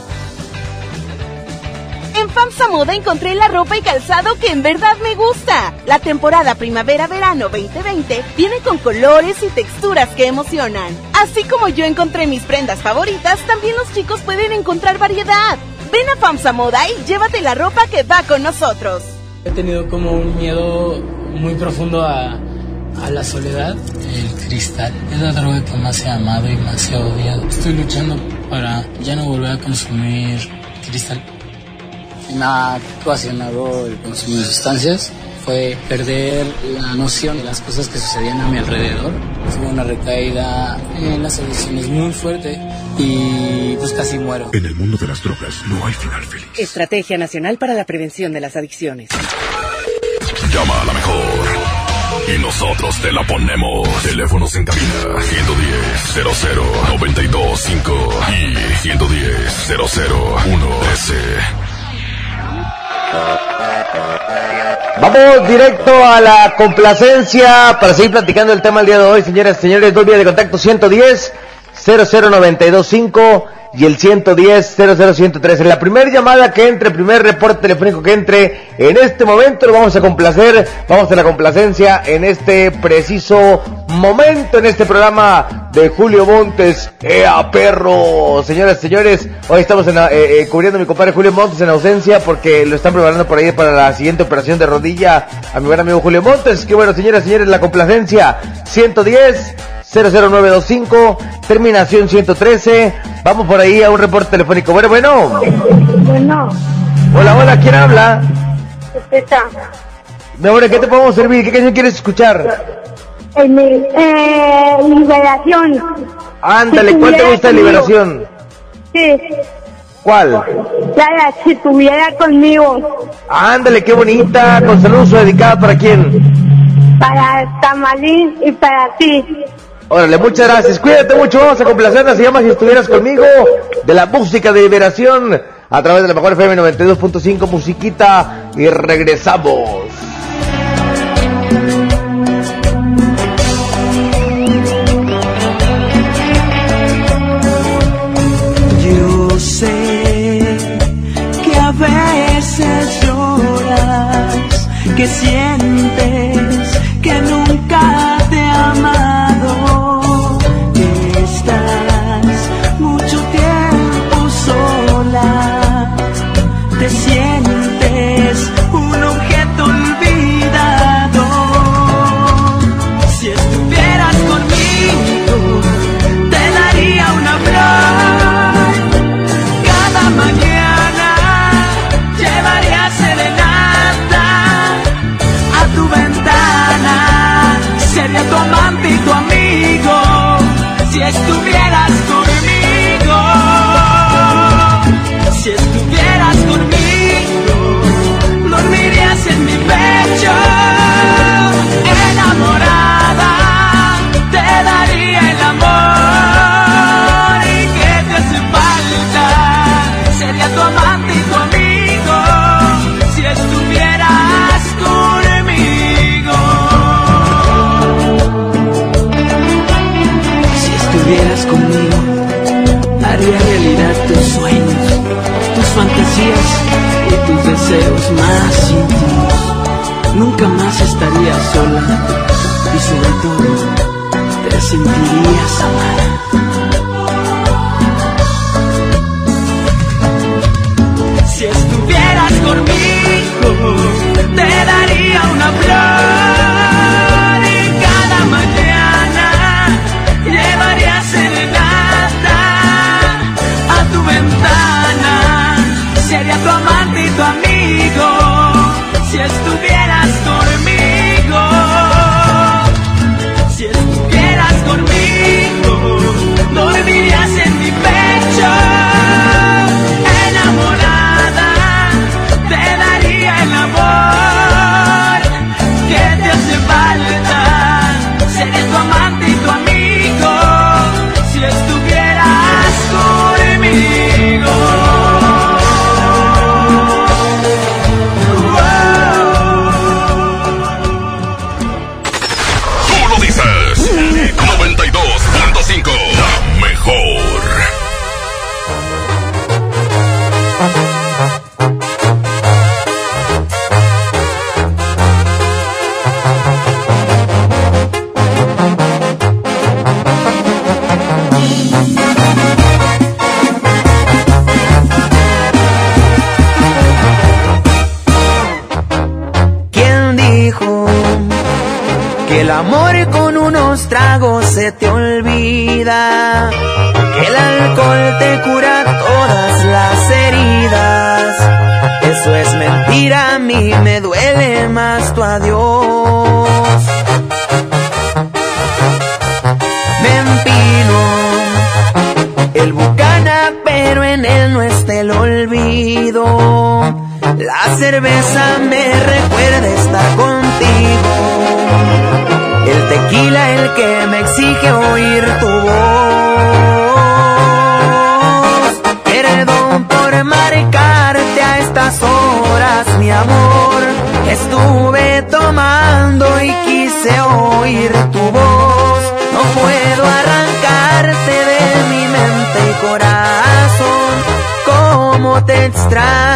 En FAMSA Moda encontré la ropa y calzado que en verdad me gusta. La temporada primavera-verano 2020 viene con colores y texturas que emocionan. Así como yo encontré mis prendas favoritas, también los chicos pueden encontrar variedad. Ven a FAMSA Moda y llévate la ropa que va con nosotros. He tenido como un miedo muy profundo a, a la soledad. El cristal es la droga que más he amado y más he odiado. Estoy luchando para ya no volver a consumir cristal me ha ocasionado el consumo de sustancias fue perder la noción de las cosas que sucedían a mi alrededor. Tuve una recaída en las adicciones muy fuerte y pues casi muero. En el mundo de las drogas no hay final feliz. Estrategia Nacional para la Prevención de las Adicciones. Llama a la mejor. Y nosotros te la ponemos. Teléfonos en cabina 110 00 925 y 110 001 13. Vamos directo a la complacencia para seguir platicando el tema el día de hoy, señoras y señores. Dos vías de contacto 110 00925 y el 110 00113. La primera llamada que entre, primer reporte telefónico que entre en este momento lo vamos a complacer. Vamos a la complacencia en este preciso momento en este programa de Julio Montes. ¡Ea perro! Señoras y señores, hoy estamos en, eh, eh, cubriendo a mi compadre Julio Montes en ausencia porque lo están preparando por ahí para la siguiente operación de rodilla a mi buen amigo Julio Montes. Que bueno, señoras y señores, la complacencia 110 00925, terminación 113. Vamos por ahí a un reporte telefónico. Bueno, bueno. Bueno, Hola, hola, ¿quién habla? está. Mi amor, ¿en ¿qué te podemos servir? ¿Qué canción quieres escuchar? El, eh, liberación. Ándale, Si ¿cuál te tuviera gusta de. Liberación? Sí, ¿Cuál? la si estuviera conmigo. Ándale, qué bonita. Con saludos dedicada para quién? Para Tamalín y para ti. Órale, muchas gracias. Cuídate mucho. Vamos a complacerla. Se llama Si estuvieras conmigo. De la música de liberación. A través de la mejor FM 92.5 Musiquita. Y regresamos. Yo sé que a veces lloras, que sientes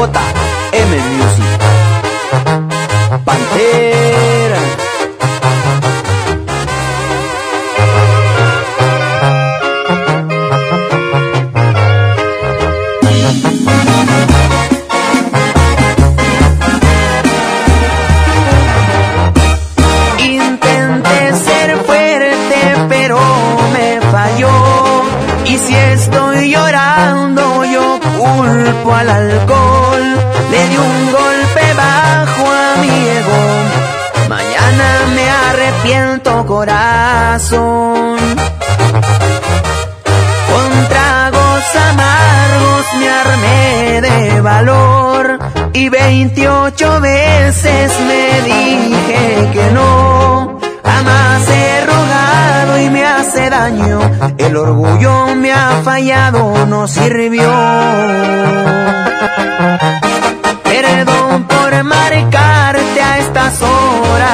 JM Music. Pantera. Intenté ser fuerte, pero me falló. Y si estoy llorando, yo culpo al alcohol. Arrepiento, corazón. Con tragos amargos me armé de valor. Y 28 veces me dije que no. Jamás he rogado y me hace daño. El orgullo me ha fallado, no sirvió. Perdón por estas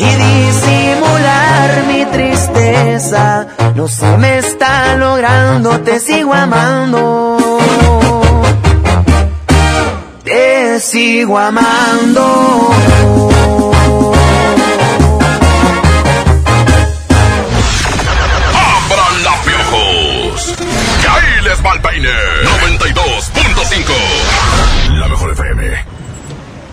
y disimular mi tristeza. No se me está logrando, te sigo amando. Te sigo amando. ¡Abran la piojos! ¡Que ahí les va el peine!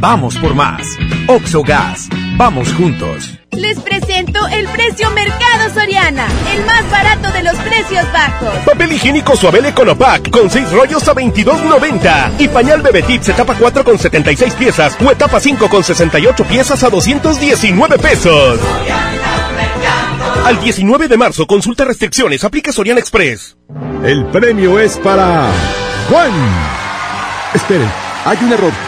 Vamos por más. Oxogas, vamos juntos. Les presento el precio Mercado Soriana, el más barato de los precios bajos. Papel higiénico Suabel Econopack con 6 rollos a 22.90 y pañal Bebetip etapa 4 con 76 piezas o etapa 5 con 68 piezas a 219 pesos. Al 19 de marzo consulta restricciones, aplica Soriana Express. El premio es para Juan. Esperen, hay un error.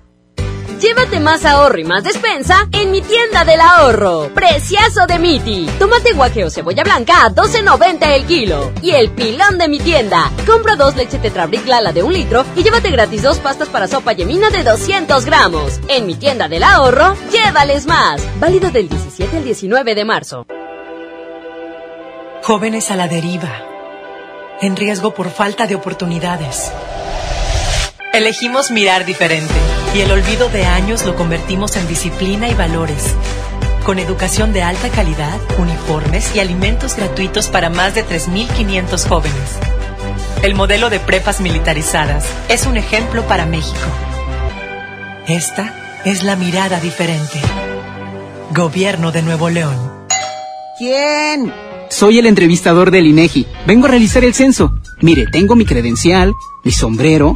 Llévate más ahorro y más despensa en mi tienda del ahorro. Preciazo de Miti. Tomate guaje o cebolla blanca a 12.90 el kilo. Y el pilón de mi tienda. Compra dos leche Tetrabric Lala de un litro y llévate gratis dos pastas para sopa yemina de 200 gramos. En mi tienda del ahorro, llévales más. Válido del 17 al 19 de marzo. Jóvenes a la deriva. En riesgo por falta de oportunidades. Elegimos mirar diferente y el olvido de años lo convertimos en disciplina y valores. Con educación de alta calidad, uniformes y alimentos gratuitos para más de 3.500 jóvenes. El modelo de prepas militarizadas es un ejemplo para México. Esta es la mirada diferente. Gobierno de Nuevo León. ¿Quién? Soy el entrevistador del INEGI. Vengo a realizar el censo. Mire, tengo mi credencial, mi sombrero,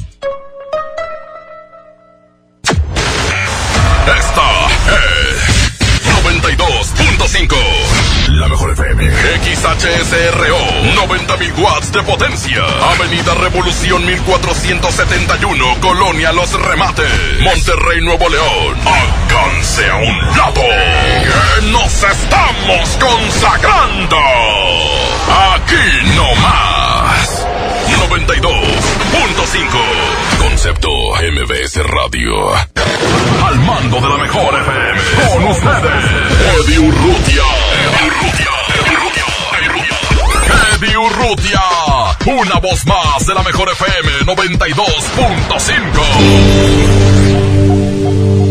XHSRO. 90.000 watts de potencia. Avenida Revolución 1471. Colonia Los Remates. Monterrey, Nuevo León. Alcance a un lado. Nos estamos consagrando. Aquí no más. 92.5. Concepto MBS Radio. Al mando de la mejor FM. Con ustedes. Eddie Urrutia. Eddie Urrutia. Una voz más de la mejor FM 92.5.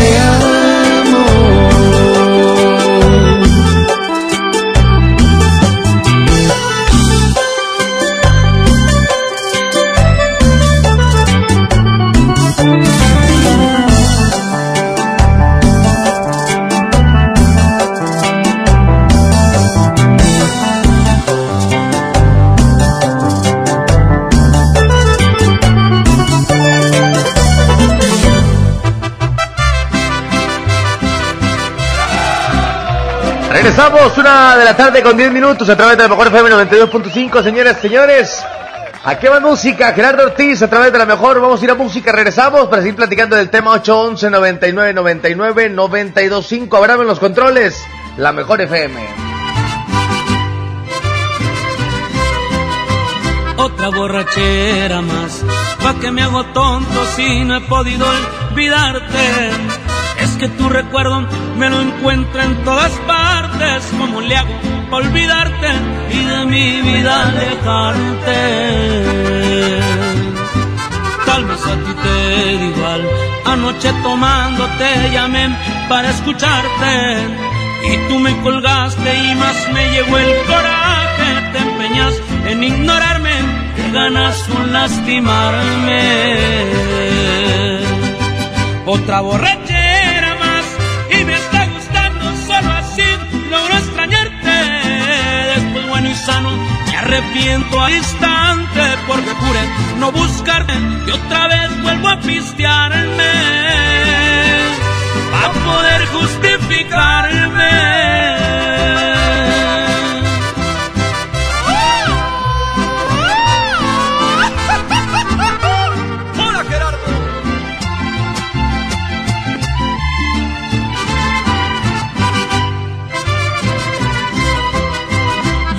regresamos, una de la tarde con 10 minutos a través de la mejor FM 92.5, señores, señores. Aquí va música, Gerardo Ortiz a través de la mejor, vamos a ir a música, regresamos para seguir platicando del tema 811 99 99 925. Abramos los controles, la mejor FM. Otra borrachera más, pa' que me hago tonto si no he podido olvidarte. Es que tu recuerdo me lo encuentro en todas partes, como le hago olvidarte y de mi vida alejarte? Tal vez a ti te da igual, anoche tomando te llamé para escucharte y tú me colgaste y más me llegó el coraje, te empeñas en ignorarme, que ganas con lastimarme. Otra borrachera arrepiento al instante porque juré no buscarte y otra vez vuelvo a pistearme a poder justificarme.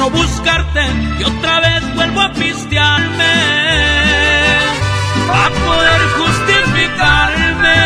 no buscarte y otra vez vuelvo a pistearme a poder justificarme.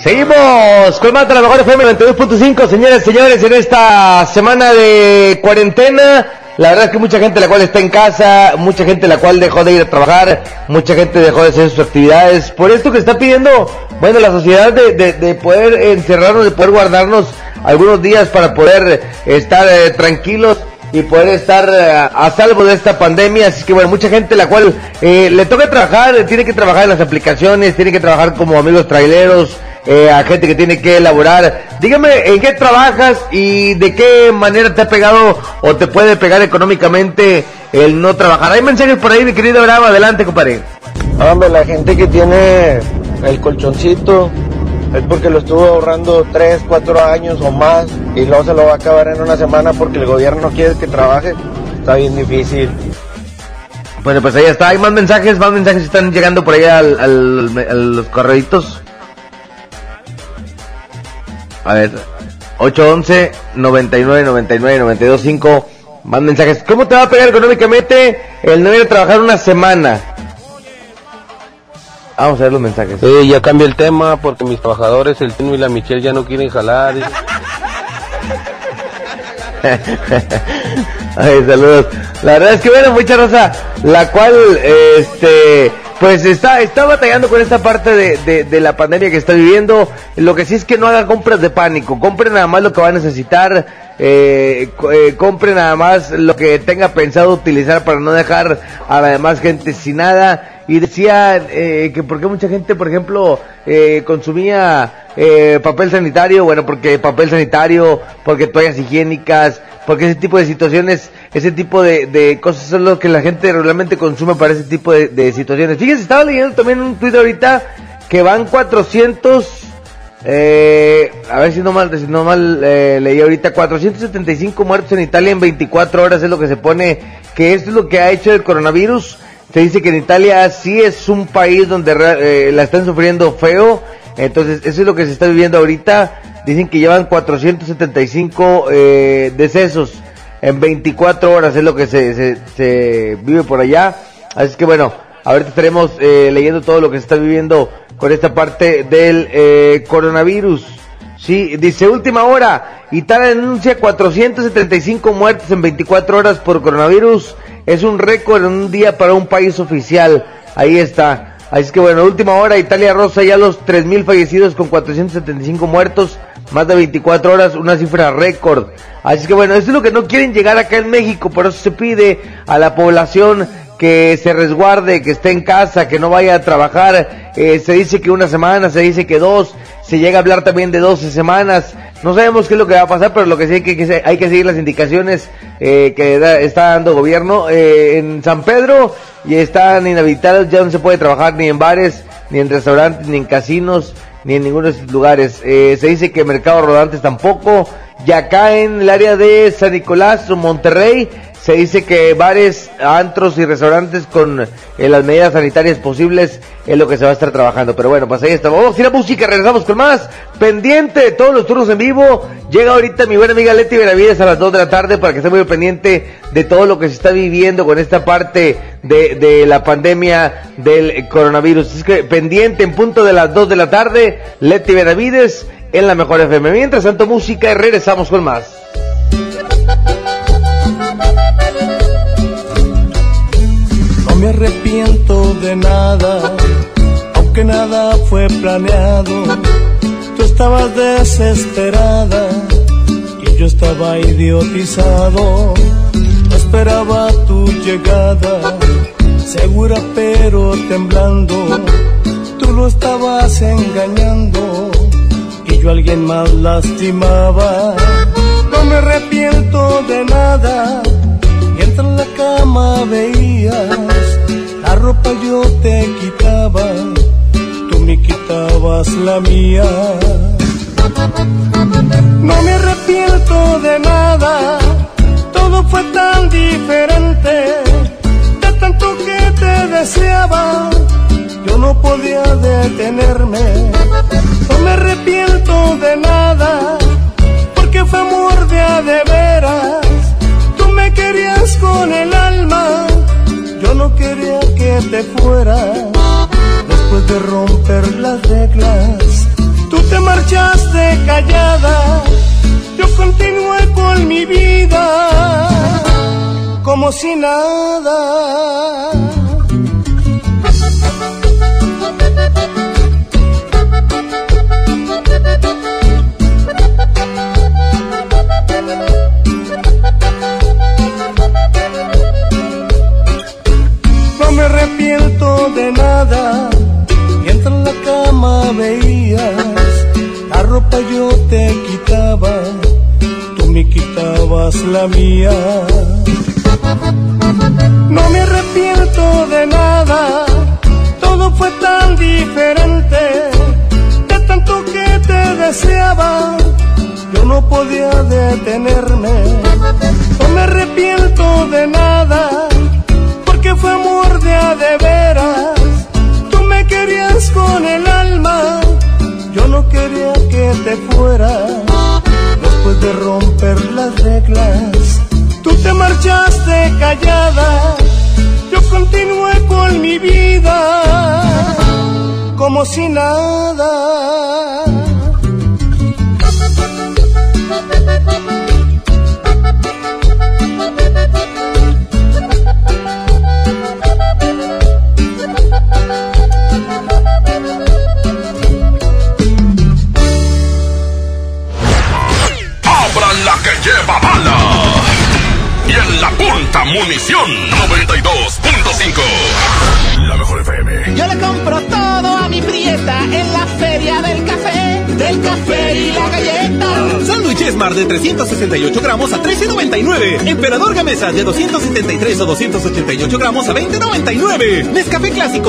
Seguimos con más de la mejor FM 92.5, señores, señores, en esta semana de cuarentena. La verdad es que mucha gente la cual está en casa, mucha gente la cual dejó de ir a trabajar, mucha gente dejó de hacer sus actividades. Por esto que está pidiendo, bueno, la sociedad de, de, de poder encerrarnos, de poder guardarnos algunos días para poder estar eh, tranquilos y poder estar eh, a salvo de esta pandemia. Así que bueno, mucha gente la cual eh, le toca trabajar, eh, tiene que trabajar en las aplicaciones, tiene que trabajar como amigos traileros, eh, a gente que tiene que elaborar. Dígame, ¿en qué trabajas y de qué manera te ha pegado o te puede pegar económicamente el no trabajar? Hay mensajes por ahí, mi querido Bravo, adelante, compadre. Hombre, la gente que tiene el colchoncito es porque lo estuvo ahorrando 3, 4 años o más y luego se lo va a acabar en una semana porque el gobierno no quiere que trabaje. Está bien difícil. Bueno, pues ahí está. Hay más mensajes, más mensajes están llegando por ahí al, al- a los correitos. A ver, 811 99 99 92 5. Más mensajes. ¿Cómo te va a pegar económicamente el no ir a trabajar una semana? Vamos a ver los mensajes. Sí, ya cambia el tema porque mis trabajadores, el Tino y la Michelle, ya no quieren jalar. Ay, saludos. La verdad es que bueno, mucha raza, la cual, este, pues está, está batallando con esta parte de, de, de la pandemia que está viviendo. Lo que sí es que no hagan compras de pánico, compren nada más lo que va a necesitar, eh, eh, compren nada más lo que tenga pensado utilizar para no dejar a la demás gente sin nada. Y decía eh, que porque mucha gente, por ejemplo, eh, consumía eh, papel sanitario, bueno, porque papel sanitario, porque toallas higiénicas, porque ese tipo de situaciones, ese tipo de, de cosas son lo que la gente realmente consume para ese tipo de, de situaciones. Fíjense, estaba leyendo también un tuit ahorita que van 400, eh, a ver si no mal, si no mal eh, leí ahorita, 475 muertos en Italia en 24 horas es lo que se pone, que esto es lo que ha hecho el coronavirus. Se dice que en Italia sí es un país donde eh, la están sufriendo feo, entonces eso es lo que se está viviendo ahorita. Dicen que llevan 475 eh, decesos en 24 horas, es lo que se, se, se vive por allá. Así que bueno, ahorita estaremos eh, leyendo todo lo que se está viviendo con esta parte del eh, coronavirus. Sí, dice última hora, Italia denuncia 475 muertes en 24 horas por coronavirus. Es un récord en un día para un país oficial. Ahí está. Así que bueno, última hora, Italia rosa ya los 3.000 fallecidos con 475 muertos, más de 24 horas, una cifra récord. Así que bueno, eso es lo que no quieren llegar acá en México, por eso se pide a la población que se resguarde, que esté en casa, que no vaya a trabajar. Eh, se dice que una semana, se dice que dos, se llega a hablar también de 12 semanas. No sabemos qué es lo que va a pasar, pero lo que sí hay que, hay que seguir las indicaciones eh, que está dando gobierno. Eh, en San Pedro y están inhabitados, ya no se puede trabajar ni en bares, ni en restaurantes, ni en casinos, ni en ninguno de esos lugares. se dice que mercados rodantes tampoco. Y acá en el área de San Nicolás o Monterrey se dice que bares, antros y restaurantes con eh, las medidas sanitarias posibles es lo que se va a estar trabajando. Pero bueno, pues ahí está. Vamos a ir a música, regresamos con más. Pendiente de todos los turnos en vivo. Llega ahorita mi buena amiga Leti Benavides a las 2 de la tarde para que esté muy pendiente de todo lo que se está viviendo con esta parte de, de la pandemia del coronavirus. Que pendiente en punto de las 2 de la tarde, Leti Benavides en la mejor FM. Mientras tanto, música y regresamos con más. Me arrepiento de nada, aunque nada fue planeado. Tú estabas desesperada y yo estaba idiotizado. Esperaba tu llegada, segura pero temblando. Tú lo estabas engañando y yo a alguien más lastimaba. No me arrepiento de nada mientras en la cama veías la ropa yo te quitaba, tú me quitabas la mía. No me arrepiento de nada, todo fue tan diferente, de tanto que te deseaba, yo no podía detenerme. No me arrepiento de nada, porque fue amor de de veras, con el alma yo no quería que te fueras después de romper las reglas. Tú te marchaste callada, yo continué con mi vida como si nada. Me arrepiento de nada. Mientras en la cama veías, la ropa yo te quitaba, tú me quitabas la mía.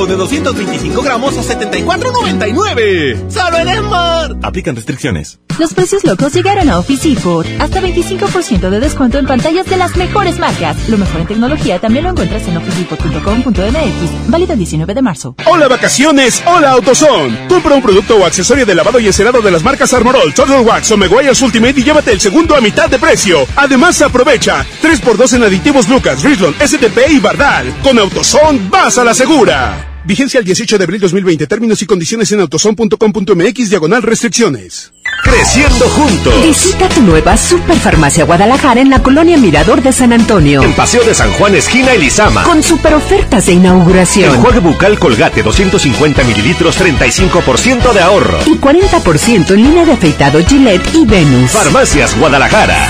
De 225 gramos a 74.99. Solo en Smart. Aplican restricciones. Los precios locos llegaron a Office Depot. Hasta 25% de descuento en pantallas de las mejores marcas. Lo mejor en tecnología también lo encuentras en officedepot.com.mx. Válido el 19 de marzo. Hola vacaciones, hola AutoZone. Compra un producto o accesorio de lavado y encerado de las marcas Armorol, Total Wax o Meguiar's Ultimate y llévate el segundo a mitad de precio. Además aprovecha 3x2 en aditivos Lucas, Rislon, STP y Bardal. Con AutoZone vas a la segura. Vigencia el 18 de abril 2020. Términos y condiciones en autoson.com.mx diagonal restricciones. Creciendo juntos. Visita tu nueva Superfarmacia Guadalajara en la colonia Mirador de San Antonio. En Paseo de San Juan, esquina Elizama. Con super ofertas de inauguración. Enjuague bucal Colgate 250 mililitros, 35% de ahorro. Y 40% en línea de afeitado Gillette y Venus. Farmacias Guadalajara.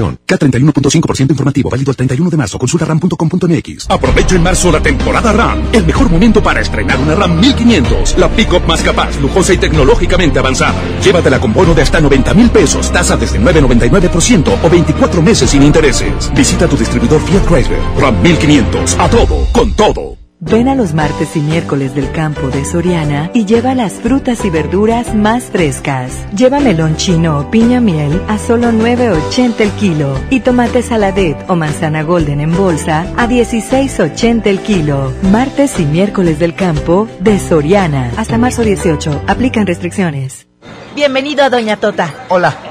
K31.5% informativo, válido el 31 de marzo. Consulta ram.com.mx. Aprovecha en marzo la temporada RAM. El mejor momento para estrenar una RAM 1500. La pick-up más capaz, lujosa y tecnológicamente avanzada. Llévatela con bono de hasta 90 mil pesos, tasa desde 9.99% o 24 meses sin intereses. Visita tu distribuidor Fiat Chrysler. RAM 1500. A todo, con todo. Ven a los martes y miércoles del campo de Soriana y lleva las frutas y verduras más frescas. Lleva melón chino o piña miel a solo 9.80 el kilo y tomate saladet o manzana golden en bolsa a 16.80 el kilo. Martes y miércoles del campo de Soriana. Hasta marzo 18. Aplican restricciones. Bienvenido a Doña Tota. Hola.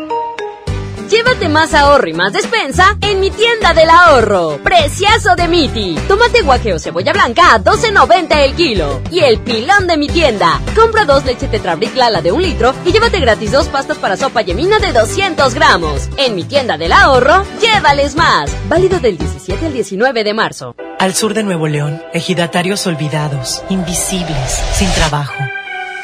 Llévate más ahorro y más despensa en mi tienda del ahorro. Preciazo de Miti. Tomate guaje o cebolla blanca a 12.90 el kilo. Y el pilón de mi tienda. Compra dos leche Tetrabric Lala de un litro y llévate gratis dos pastas para sopa yemina de 200 gramos. En mi tienda del ahorro, llévales más. Válido del 17 al 19 de marzo. Al sur de Nuevo León, ejidatarios olvidados, invisibles, sin trabajo.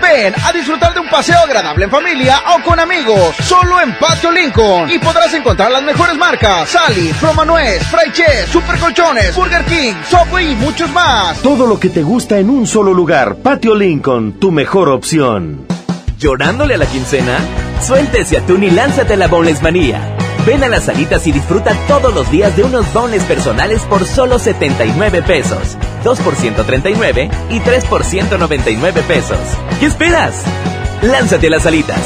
Ven a disfrutar de un paseo agradable en familia o con amigos, solo en Patio Lincoln. Y podrás encontrar las mejores marcas: Sally, Promanuez, Fraiche, Super Colchones, Burger King, Subway y muchos más. Todo lo que te gusta en un solo lugar. Patio Lincoln, tu mejor opción. ¿Llorándole a la quincena? Suéltese atún y lánzate a la Boneless Manía. Ven a las salitas y disfruta todos los días de unos boneless personales por solo 79 pesos. 2 por 139 y 3 por 199 pesos. ¿Qué esperas? Lánzate las salitas.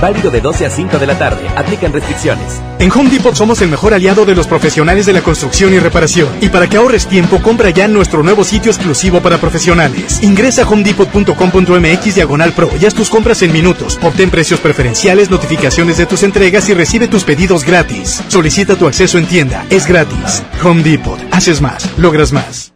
Válido de 12 a 5 de la tarde. Aplican restricciones. En Home Depot somos el mejor aliado de los profesionales de la construcción y reparación. Y para que ahorres tiempo, compra ya nuestro nuevo sitio exclusivo para profesionales. Ingresa a homedepot.com.mx diagonal pro y haz tus compras en minutos. Obtén precios preferenciales, notificaciones de tus entregas y recibe tus pedidos gratis. Solicita tu acceso en tienda. Es gratis. Home Depot. Haces más. Logras más.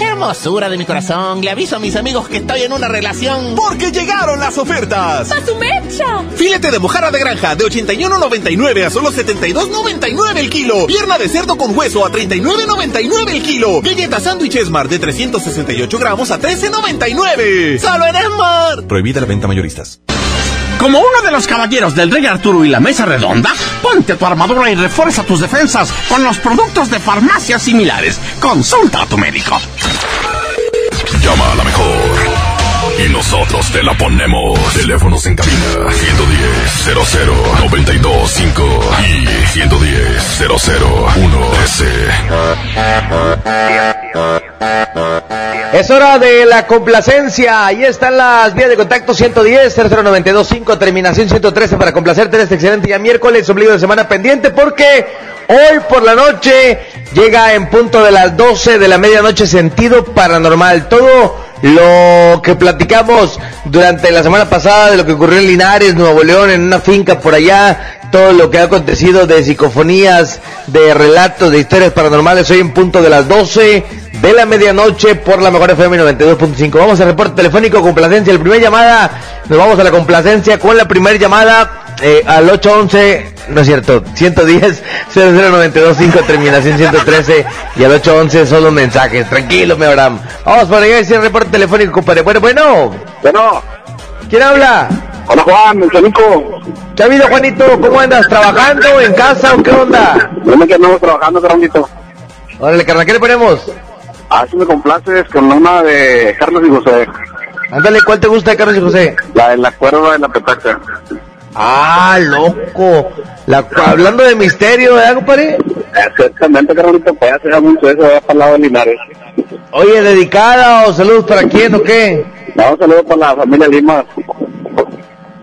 Hermosura de mi corazón, le aviso a mis amigos que estoy en una relación. Porque llegaron las ofertas. ¡A su mecha! Filete de mojarra de granja de 81.99 a solo 72.99 el kilo. Pierna de cerdo con hueso a 39.99 el kilo. Galleta sándwich Smart de 368 gramos a 13.99. ¡Solo en Smart! Prohibida la venta mayoristas. Como uno de los caballeros del Rey Arturo y la Mesa Redonda, Ponte tu armadura y refuerza tus defensas con los productos de farmacias similares. Consulta a tu médico. Llama a la mejor. Y nosotros te la ponemos. Teléfonos en cabina 110 00 925 y 110 001 Es hora de la complacencia. Ahí están las vías de contacto 110 00925 terminación 113 para complacerte en este excelente día miércoles, ombligo de semana pendiente porque hoy por la noche llega en punto de las 12 de la medianoche sentido paranormal. Todo lo que platicamos durante la semana pasada de lo que ocurrió en Linares, Nuevo León, en una finca por allá, todo lo que ha acontecido de psicofonías, de relatos, de historias paranormales, hoy en punto de las 12 de la medianoche por la mejor FM 92.5. Vamos al reporte telefónico, complacencia. La primera llamada, nos vamos a la complacencia con la primera llamada eh, al 811, no es cierto, 110 00925 terminación 113 y al 811 solo mensajes. Tranquilo, me Abraham. Vamos por allá ese reporte telefónico, compadre. Bueno, bueno. Bueno. ¿Quién habla? Hola Juan, el Chanico. ¿Qué ha habido, Juanito? ¿Cómo andas? ¿Trabajando en casa o qué onda? Que andamos trabajando, carnalito. Órale, carnal, ¿qué le ponemos? Ah, si me complaces con una de Carlos y José. Ándale, ¿cuál te gusta de Carlos y José? La de la cuerda de la petaca. Ah, loco. La, hablando de misterio, ¿verdad, compadre? Exactamente, carnalito, pues da mucho eso, allá para el lado de Linares. Oye, ¿dedicada o saludos para quién o qué? No, saludos para la familia Lima.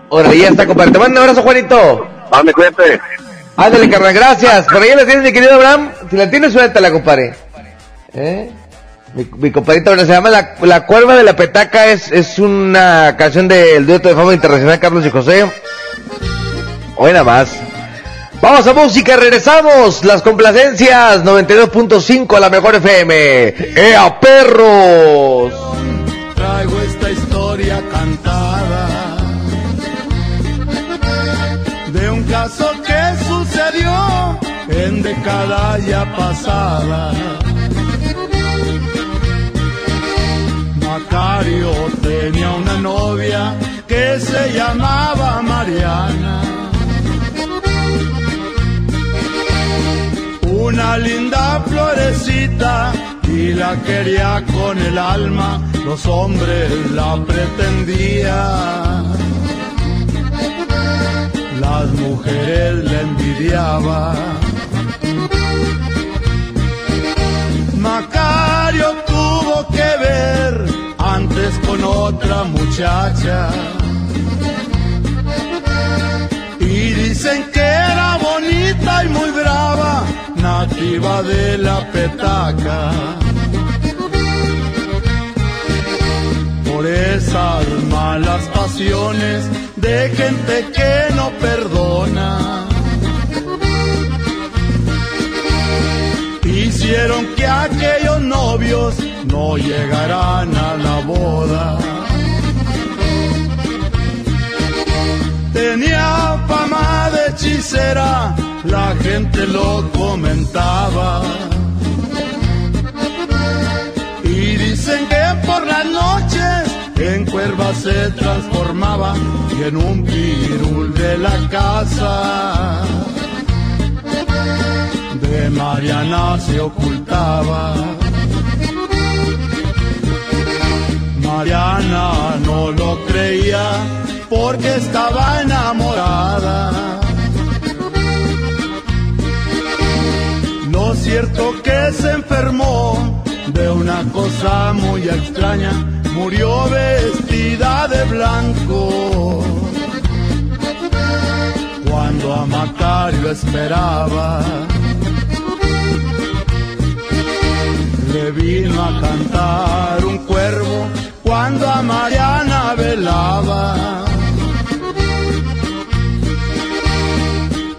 Órale, ya está, compadre. Te mando un abrazo, Juanito. Dame, cuídate. Ándale, carnal, gracias. Por ahí la tienes, mi querido Abraham. Si la tienes, suéltala, compadre. ¿Eh? Mi, mi compadrito, bueno, se llama La, la Cuerva de la Petaca. Es, es una canción del dueto de fama internacional Carlos y José. Hoy nada más. Vamos a música, regresamos. Las complacencias 92.5 a la mejor FM. ¡Ea perros! Traigo esta historia cantada de un caso que sucedió en década ya pasada. Macario tenía una novia se llamaba Mariana. Una linda florecita y la quería con el alma, los hombres la pretendían. Las mujeres la envidiaban. Macario tuvo que ver antes con otra muchacha. Dicen que era bonita y muy brava, nativa de la petaca. Por esas malas pasiones de gente que no perdona. Hicieron que aquellos novios no llegarán a la boda. Tenía fama de hechicera, la gente lo comentaba. Y dicen que por las noches en cuerva se transformaba y en un pirul de la casa de Mariana se ocultaba. Mariana no lo creía porque estaba enamorada. Lo cierto que se enfermó de una cosa muy extraña, murió vestida de blanco. Cuando a Macario esperaba, le vino a cantar un cuervo cuando a Mariana velaba.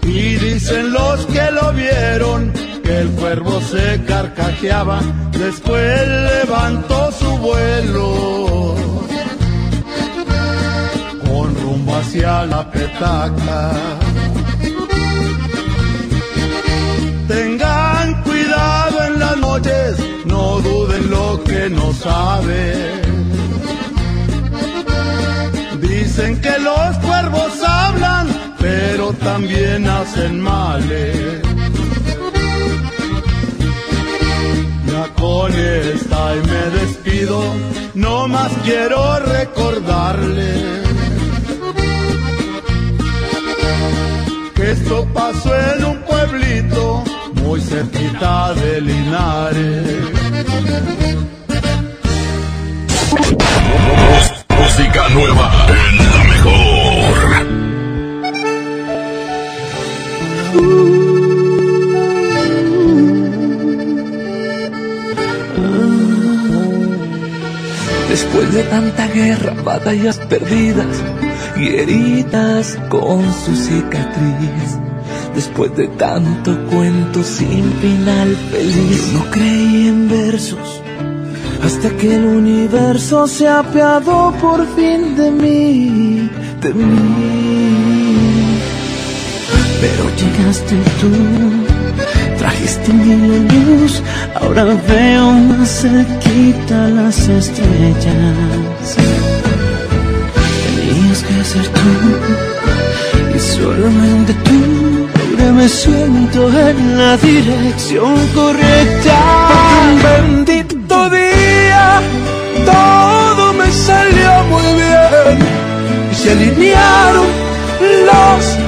Y dicen los que lo vieron que el cuervo se carcajeaba, después levantó su vuelo con rumbo hacia la petaca. Tengan cuidado en las noches, no duden lo que no saben. Dicen que los cuervos hablan, pero también hacen males. Ya con esta y me despido, no más quiero recordarle que esto pasó en un pueblito muy cerquita de Linares. Música nueva Después de tanta guerra, batallas perdidas y heridas con su cicatriz. Después de tanto cuento sin final feliz. Yo no creí en versos hasta que el universo se apiadó por fin de mí, de mí. Pero llegaste tú, trajiste mi luz, ahora veo más cerquita las estrellas. Tenías que ser tú, y solamente tú, ahora me siento en la dirección correcta. Un bendito día, todo me salió muy bien, y se alinearon los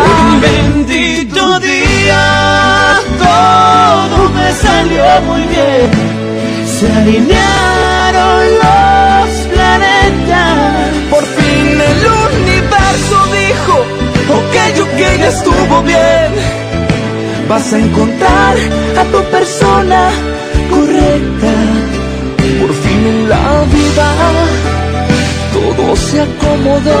Un bendito día, todo me salió muy bien. Se alinearon los planetas. Por fin el universo dijo, ok, ok, ya estuvo bien. Vas a encontrar a tu persona correcta. Por fin en la vida todo se acomodó,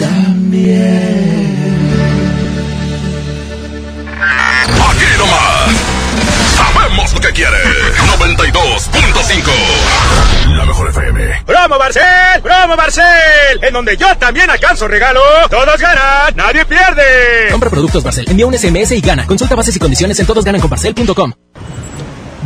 también. Aquí nomás. Sabemos lo que quiere. 92.5. La mejor FM. ¡Promo Barcel! ¡Promo Barcel! En donde yo también alcanzo regalo. Todos ganan, nadie pierde. Compra productos Barcel, envía un SMS y gana. Consulta bases y condiciones en todosgananconbarcel.com.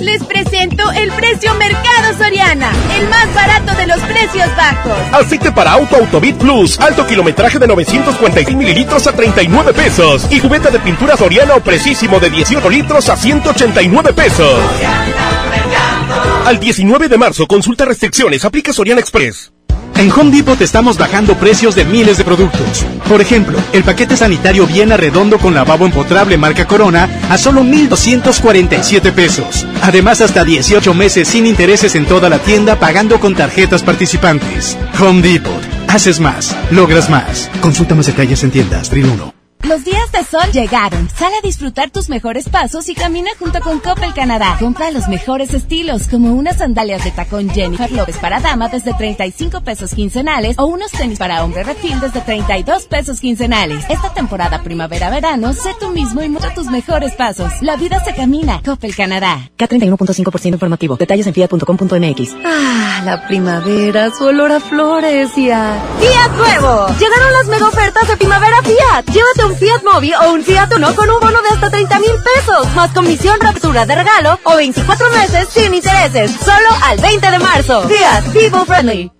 Les presento el precio Mercado Soriana, el más barato de los precios bajos. Aceite para auto Autobit Plus, alto kilometraje de 946 mililitros a 39 pesos. Y cubeta de pintura Soriana o Precisimo de 18 litros a 189 pesos. Al 19 de marzo, consulta restricciones, aplica Soriana Express. En Home Depot estamos bajando precios de miles de productos. Por ejemplo, el paquete sanitario Viena redondo con lavabo empotrable marca Corona a solo 1,247 pesos. Además, hasta 18 meses sin intereses en toda la tienda pagando con tarjetas participantes. Home Depot. Haces más, logras más. Consulta más detalles en tiendas, Tril 1. Los días de sol llegaron. Sale a disfrutar tus mejores pasos y camina junto con Coppel Canadá. Compra los mejores estilos, como unas sandalias de tacón Jennifer López para dama desde 35 pesos quincenales o unos tenis para hombre refil desde 32 pesos quincenales. Esta temporada primavera-verano, sé tú mismo y muestra tus mejores pasos. La vida se camina. Coppel Canadá. K31.5% informativo. Detalles en fiat.com.mx. Ah, la primavera, su olor a flores y a... ¡Fiat Nuevo! Llegaron las mega ofertas de primavera Fiat. Llévate un Fiat Mobi o un Fiat Uno con un bono de hasta 30 mil pesos, más comisión raptura de regalo o 24 meses sin intereses. Solo al 20 de marzo. Fiat People Friendly.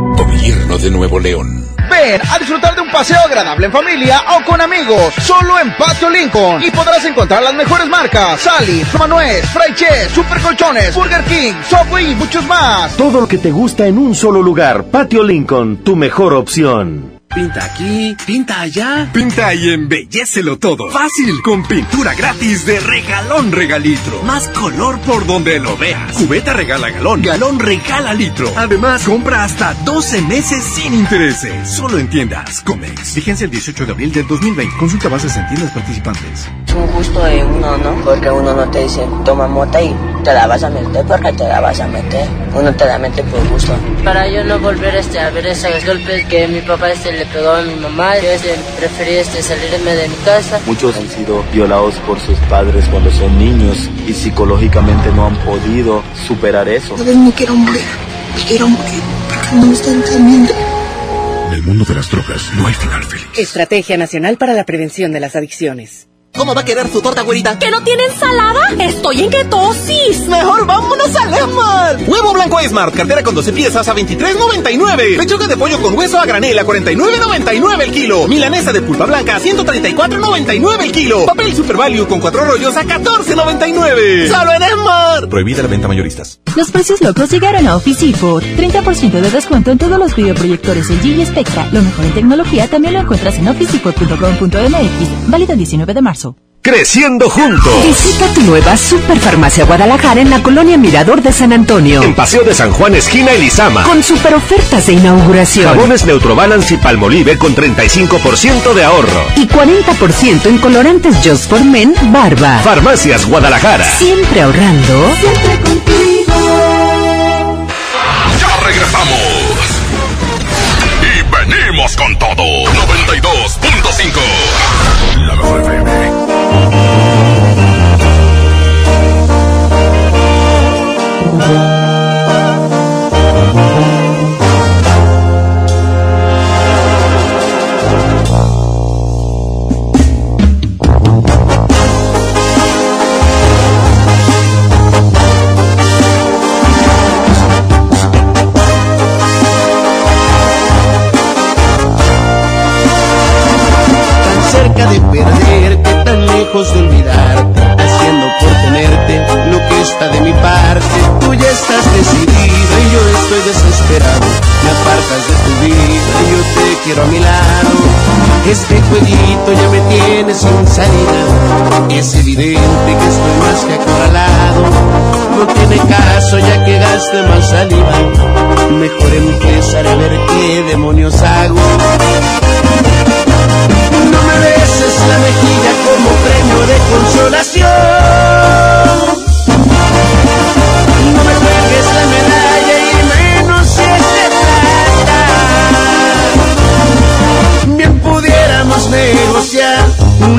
Gobierno de Nuevo León. Ven a disfrutar de un paseo agradable en familia o con amigos, solo en Patio Lincoln. Y podrás encontrar las mejores marcas: Sally, Manuel, Fry Chess, Super Colchones, Burger King, Subway y muchos más. Todo lo que te gusta en un solo lugar. Patio Lincoln, tu mejor opción. Pinta aquí, pinta allá. Pinta y embellecelo todo. Fácil, con pintura gratis de regalón regalitro. Más color por donde lo veas. Cubeta regala galón, galón regala litro. Además, compra hasta 12 meses sin intereses. Solo en tiendas Comex. Vigencia el 18 de abril del 2020. Consulta bases en tiendas participantes. Es un gusto de uno, ¿no? Porque uno no te dice, toma mota y te la vas a meter porque te la vas a meter. Uno te la mete por gusto. Para yo no volver este, a ver esos golpes que mi papá este, le pegó a mi mamá, yo este, preferí este, salirme de mi casa. Muchos han sido violados por sus padres cuando son niños y psicológicamente no han podido superar eso. A ver, no quiero morir, quiero morir, porque no me están entendiendo. En el mundo de las drogas no hay final feliz. Estrategia Nacional para la Prevención de las Adicciones. ¿Cómo va a querer su torta, güerita? ¿Que no tiene ensalada? Estoy en ketosis. Mejor vámonos al Esmar. Huevo blanco Smart, cartera con 12 piezas a 23.99. Pechuga de pollo con hueso a granel a 49.99 el kilo. Milanesa de pulpa blanca a 134.99 el kilo. Papel Super Value con cuatro rollos a 14.99. Solo en Esmar. Prohibida la venta mayoristas. Los precios locos llegaron a Office Depot. 30% de descuento en todos los videoproyectores LG y Spectra. Lo mejor en tecnología también lo encuentras en officedepot.com.mx. Válido el 19 de marzo. Creciendo juntos. Visita tu nueva Superfarmacia Guadalajara en la colonia Mirador de San Antonio. En Paseo de San Juan, esquina Elizama. Con super ofertas de inauguración. Jabones Neutrobalance y Palmolive con 35% de ahorro. Y 40% en colorantes Just for Men, Barba. Farmacias Guadalajara. Siempre ahorrando. Siempre contigo. Ya regresamos. Y venimos con todo. 92.5. evidente que estoy más que acorralado. No tiene caso ya que gaste más saliva. Mejor empezar a ver qué demonios hago. No me beses la mejilla como premio de consolación.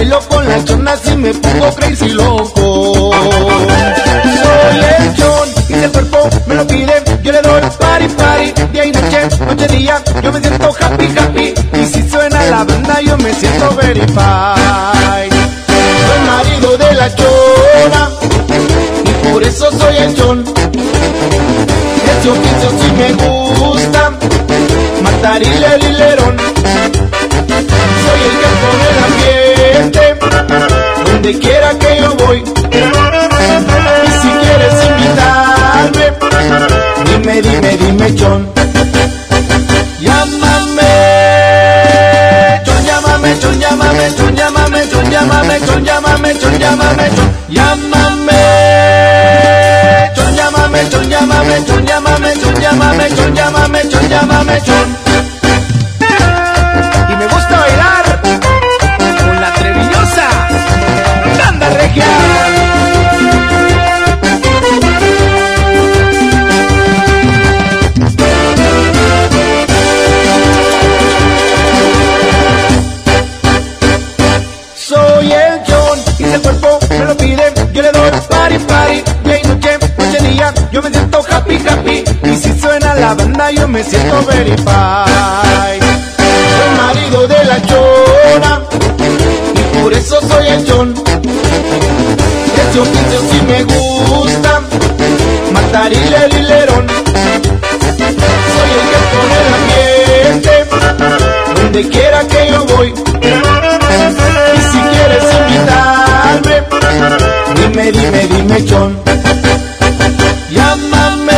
Bailo con las chonas y me pongo crazy loco. Soy el John, y si el cuerpo me lo pide, yo le doy party, party. Día y noche, noche, día, yo me siento happy, happy. Y si suena la banda, yo me siento very fine. Soy marido de la chona, y por eso soy el John. Ese oficio sí me gusta, matar y el hilerón. Donde quiera que yo voy. Y si quieres invitarme, dime, dime, dime, John. Llámame, John, llámame, John, llámame, John, llámame, John, llámame, John, llámame, John, llámame, John, llámame. John, llámame, John, llámame, John, llámame, John, llámame, John, llámame, John, llámame, John. La banda yo me siento very fine. Soy marido de la chona, y por eso soy el John. Ese oficio sí me gusta, matar y el hilerón. Soy el que pone el ambiente, donde quiera que yo voy. Y si quieres invitarme, dime, dime, dime, John. Llámame,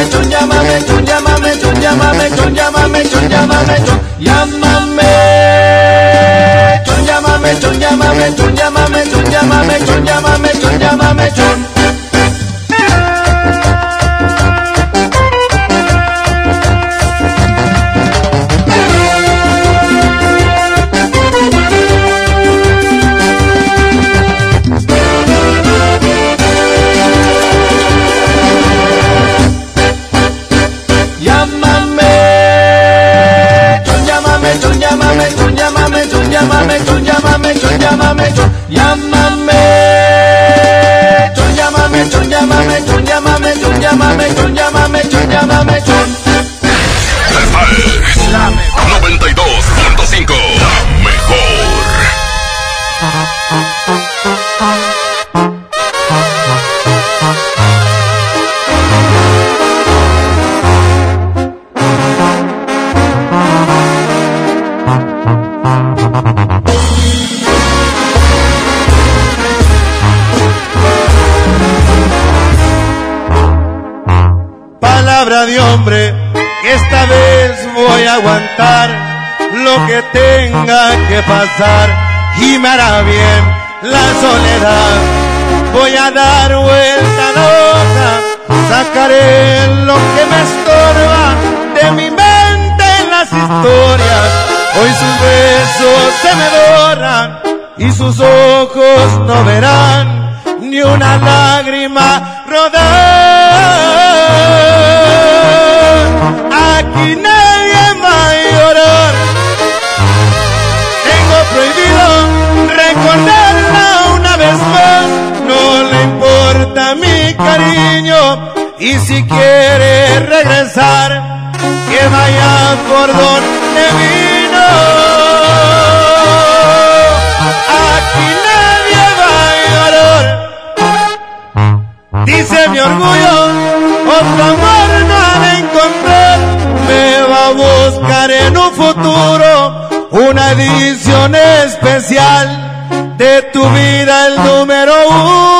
llámame, John, llámame, John, llámame, John, llámame, John, llámame, John, llámame, John, llámame. John, llámame, John, llámame, John, llámame, John, llámame, John, llámame, John, llámame, John, llámame, John, llámame, John, llámame, John, llámame. John, llámame, John, llámame, John, llámame, John, llámame, John, llámame, John, y me hará bien la soledad. Voy a dar vuelta la hoja, sacaré lo que me estorba de mi mente en las historias. Hoy sus besos se me doran y sus ojos no verán ni una lágrima rodar. Aquí nadie cariño y si quiere regresar, que vaya por donde vino. Aquí nadie va a llorar. Dice mi orgullo, otro amor no de encontrar. Me va a buscar en un futuro una edición especial de tu vida, el número uno.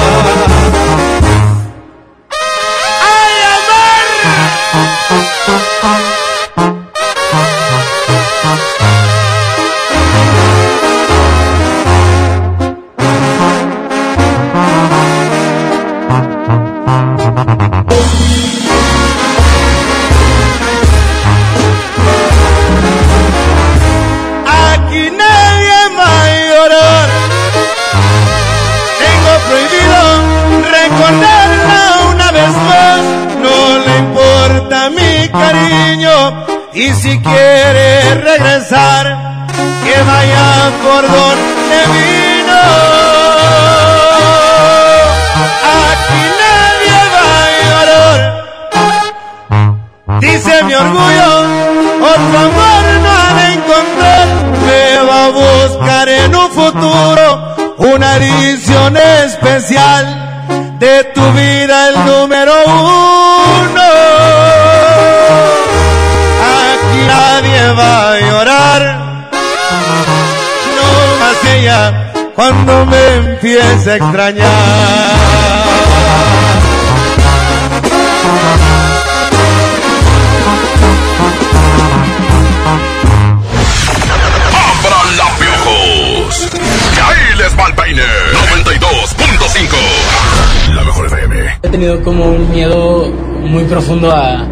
El peine! 92.5 La mejor FM. He tenido como un miedo muy profundo a,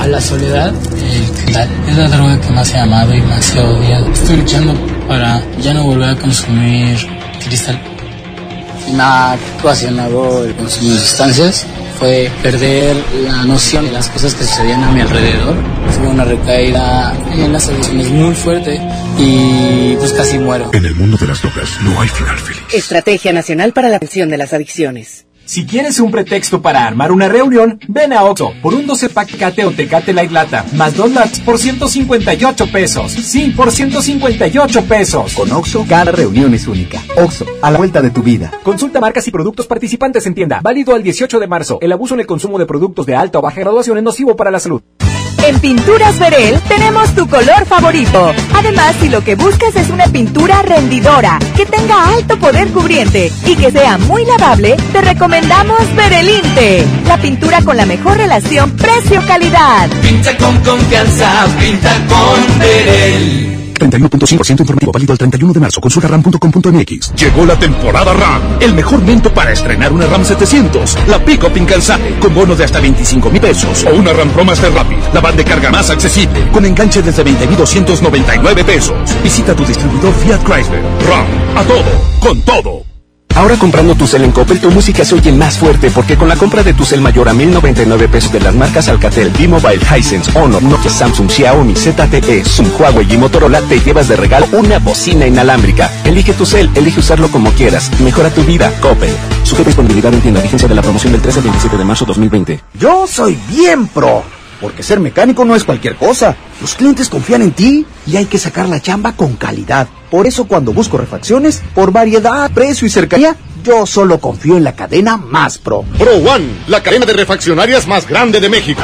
a la soledad. El cristal es la droga que más he amado y más he odiado. Estoy luchando para ya no volver a consumir cristal. Me ha ocasionado el consumir sustancias fue perder la noción de las cosas que sucedían a mi alrededor. Fue una recaída en las adicciones muy fuerte y pues casi muero. En el mundo de las drogas no hay final feliz. Estrategia Nacional para la Prevención de las Adicciones. Si quieres un pretexto para armar una reunión, ven a Oxo por un 12 pack Tecate o Tecate Light Lata, más dos latas por 158 pesos. Sí, por 158 pesos. Con Oxo, cada reunión es única. Oxo, a la vuelta de tu vida. Consulta marcas y productos participantes en tienda. Válido al 18 de marzo. El abuso en el consumo de productos de alta o baja graduación es nocivo para la salud. En Pinturas Verel tenemos tu color favorito. Además, si lo que buscas es una pintura rendidora, que tenga alto poder cubriente y que sea muy lavable, te recomendamos Verelinte, la pintura con la mejor relación precio-calidad. Pinta con confianza, pinta con Verel. 31.5% informativo válido al 31 de marzo. Consulta ram.com.mx. Llegó la temporada RAM. El mejor momento para estrenar una RAM 700. La Pick-Up incansable. Con bono de hasta 25 mil pesos. O una RAM Pro Master Rapid. La van de carga más accesible. Con enganche desde 20.299 pesos. Visita tu distribuidor Fiat Chrysler. RAM. A todo. Con todo. Ahora comprando tu cel en Coppel, tu música se oye más fuerte porque con la compra de tu cel mayor a 1099 pesos de las marcas Alcatel, B-Mobile, Hisense, Honor, Nokia, Samsung, Xiaomi, ZTE, Zoom, Huawei y Motorola, te llevas de regalo una bocina inalámbrica. Elige tu cel, elige usarlo como quieras. Mejora tu vida, Coppel. Sujeta disponibilidad en tienda. Vigencia de la promoción del 13 al 27 de marzo 2020. Yo soy bien pro, porque ser mecánico no es cualquier cosa. Los clientes confían en ti y hay que sacar la chamba con calidad. Por eso cuando busco refacciones, por variedad, precio y cercanía, yo solo confío en la cadena más pro. Pro One, la cadena de refaccionarias más grande de México.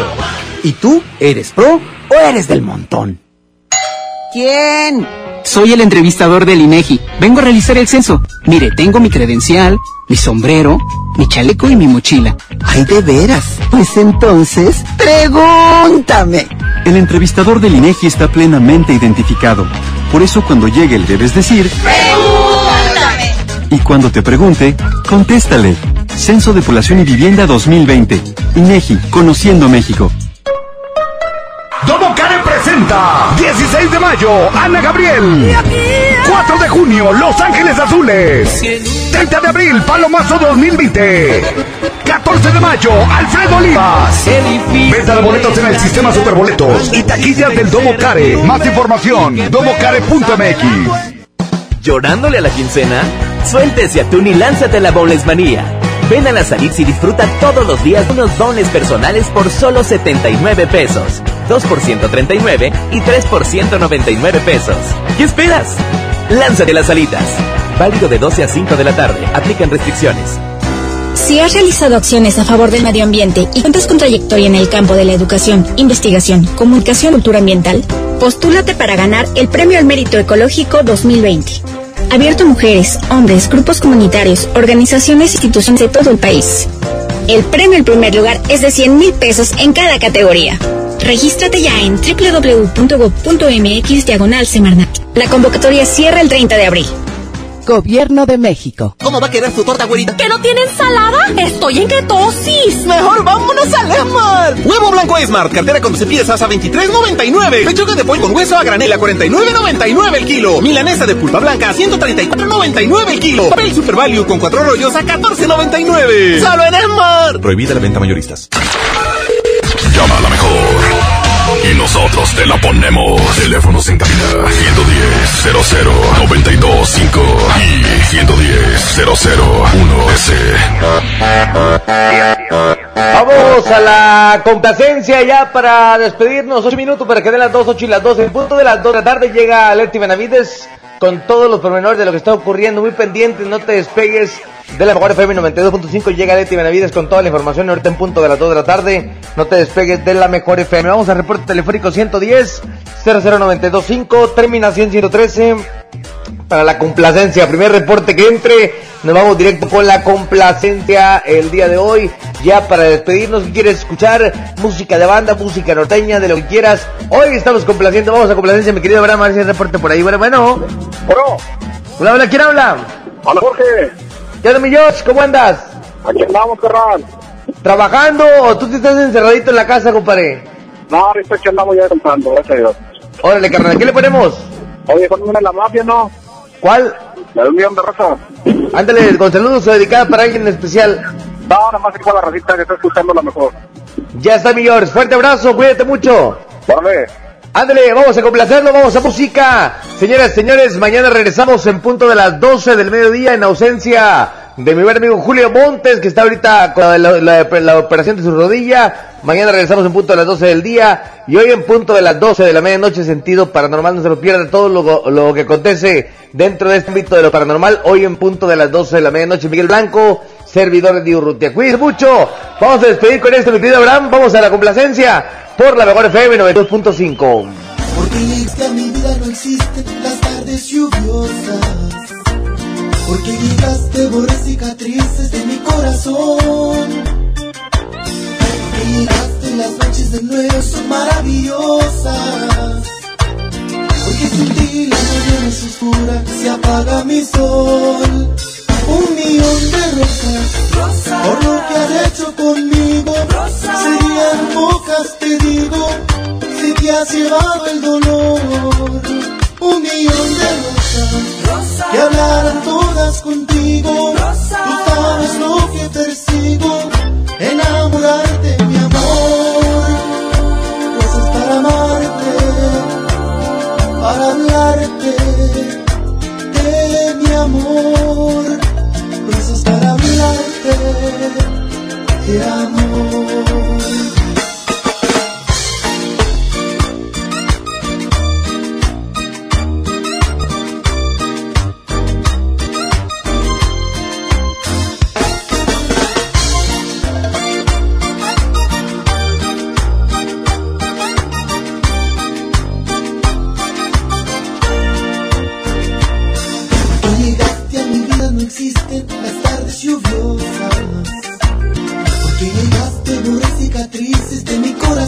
¿Y tú eres pro o eres del montón? ¿Quién? Soy el entrevistador del INEGI. Vengo a realizar el censo. Mire, tengo mi credencial, mi sombrero, mi chaleco y mi mochila. Ay, de veras. Pues entonces, pregúntame. El entrevistador del INEGI está plenamente identificado. Por eso cuando llegue le debes decir... ¡Pregúntame! Y cuando te pregunte, contéstale. Censo de Población y Vivienda 2020. INEGI, Conociendo México. Domo Care presenta 16 de mayo, Ana Gabriel. 4 de junio, Los Ángeles Azules. 30 de abril, Palomazo 2020. 14 de mayo, Alfredo Olivas. Venta de boletos en el sistema Superboletos y taquillas del Domo Care. Más información, domocare.mx. ¿Llorándole a la quincena? Suéltese atún y lánzate a la Bowles Manía. Ven a la Salix y disfruta todos los días unos dones personales por solo 79 pesos. 2 por 139 y 3 por 199 pesos. ¿Qué esperas? Lánzate a las salitas. Válido de 12 a 5 de la tarde. Aplican restricciones. Si has realizado acciones a favor del medio ambiente y cuentas con trayectoria en el campo de la educación, investigación, comunicación cultura ambiental, postúlate para ganar el Premio al Mérito Ecológico 2020. Abierto a mujeres, hombres, grupos comunitarios, organizaciones e instituciones de todo el país. El premio al primer lugar es de 100 mil pesos en cada categoría. Regístrate ya en www.gov.mx diagonal Semarnat. La convocatoria cierra el 30 de abril. Gobierno de México. ¿Cómo va a querer su torta, güerita? ¿Que no tiene ensalada? Estoy en ketosis. Mejor vámonos a Lemar. Huevo blanco Smart, cartera con 12 piezas a 23.99. Pechuga de pollo con hueso a granel a 49.99 el kilo. Milanesa de pulpa blanca a 134.99 el kilo. Papel Super Value con cuatro rollos a 14.99. ¡Solo en Smart! Prohibida la venta mayoristas. Llama a la mejor. Nosotros te la ponemos. Teléfonos en cabina 110 00 925 y 110 001 S. Vamos a la complacencia ya para despedirnos. Ocho minutos para que den las dos, ocho y las dos. En punto de las dos de la tarde llega Leti Benavides con todos los pormenores de lo que está ocurriendo. Muy pendiente, no te despegues de la mejor FM 92.5. Llega Leti Benavides con toda la información ahorita en punto de las 2 de la tarde. No te despegues de la mejor FM. Vamos al reporte telefónico 110 00925, terminación 113 para la complacencia. Primer reporte que entre. Nos vamos directo con la complacencia el día de hoy. Ya para despedirnos, si quieres escuchar música de banda, música norteña, de lo que quieras. Hoy estamos complaciendo. Vamos a complacencia, mi querido Abraham. A ver si hay reporte por ahí. Bueno, bueno. Bueno. Hola, hola, ¿quién habla? Hola, Jorge. ¿Qué onda, mi George? ¿Cómo andas? Aquí andamos, carnal. ¿Trabajando o tú te estás encerradito en la casa, compadre? No, ahorita aquí andamos ya comprando, gracias a Dios. Órale, carnal, ¿qué le ponemos? Oye, con una de la mafia, ¿no? ¿Cuál? La de un millón de raza. Ándale, con saludos o dedicada para alguien en especial. No, nada más aquí para la racita que está escuchando la mejor. Ya está, mi George. Fuerte abrazo, cuídate mucho. Vale. Ándale, vamos a complacerlo, vamos a música. Señoras, señores, mañana regresamos en punto de las 12 del mediodía en ausencia de mi buen amigo Julio Montes, que está ahorita con la, operación de su rodilla. Mañana regresamos en punto de las 12 del día. Y hoy en punto de las 12 de la medianoche, sentido paranormal, no se lo pierda todo lo, que acontece dentro de este ámbito de lo paranormal. Hoy en punto de las 12 de la medianoche, Miguel Blanco, servidor de Urrutia. Cuídense mucho. Vamos a despedir con esto, mi querido Abraham. Vamos a la complacencia por la mejor FM 92.5. Porque llegaste a mi vida no existen las tardes lluviosas. Porque llegaste borré cicatrices de mi corazón. Porque llegaste las noches de nuevo son maravillosas. Porque sin ti la mañana es oscura, se apaga mi sol. Un millón de rosas, por lo que has hecho conmigo, serían pocas, te digo, si te has llevado el dolor. Un millón de rosas, que hablaran todas contigo, tú sabes lo que persigo, enamorarte, mi amor. Rosas para amarte, para hablarte de mi amor. Rosas para hablarte de amor.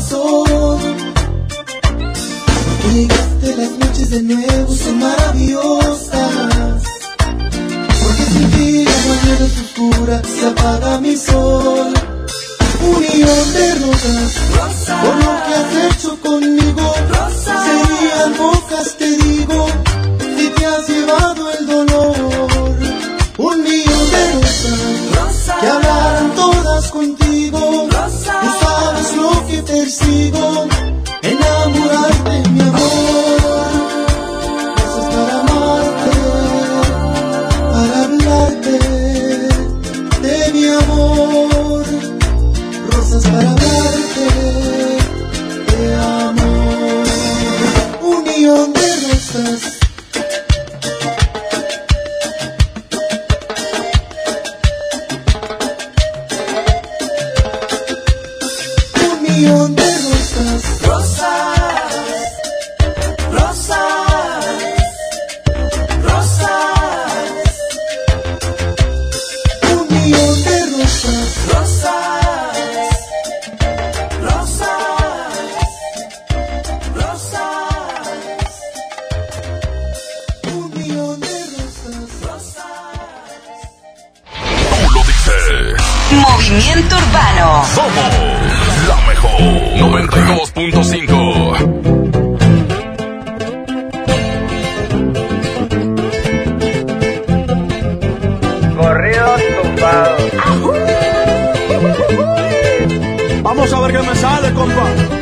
Corazón. Porque llegaste las noches de nuevo son maravillosas. Porque sin ti sombra, se apaga mi sol. Un millón de rosas, por lo que has hecho conmigo, serían pocas, te digo, si te has llevado el dolor. Un millón persigo, enamorarte, mi amor. Urbano. Somos la mejor 92.5. Corridos tumbados. Vamos a ver qué me sale, compa.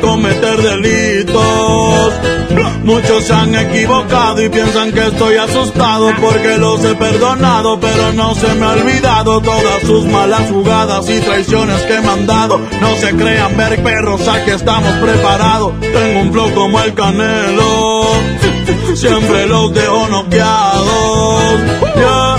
cometer delitos. Muchos se han equivocado y piensan que estoy asustado porque los he perdonado, pero no se me ha olvidado todas sus malas jugadas y traiciones que me han dado. No se crean ver perros, aquí estamos preparados. Tengo un flow como el canelo, siempre los dejo noqueados. Ya,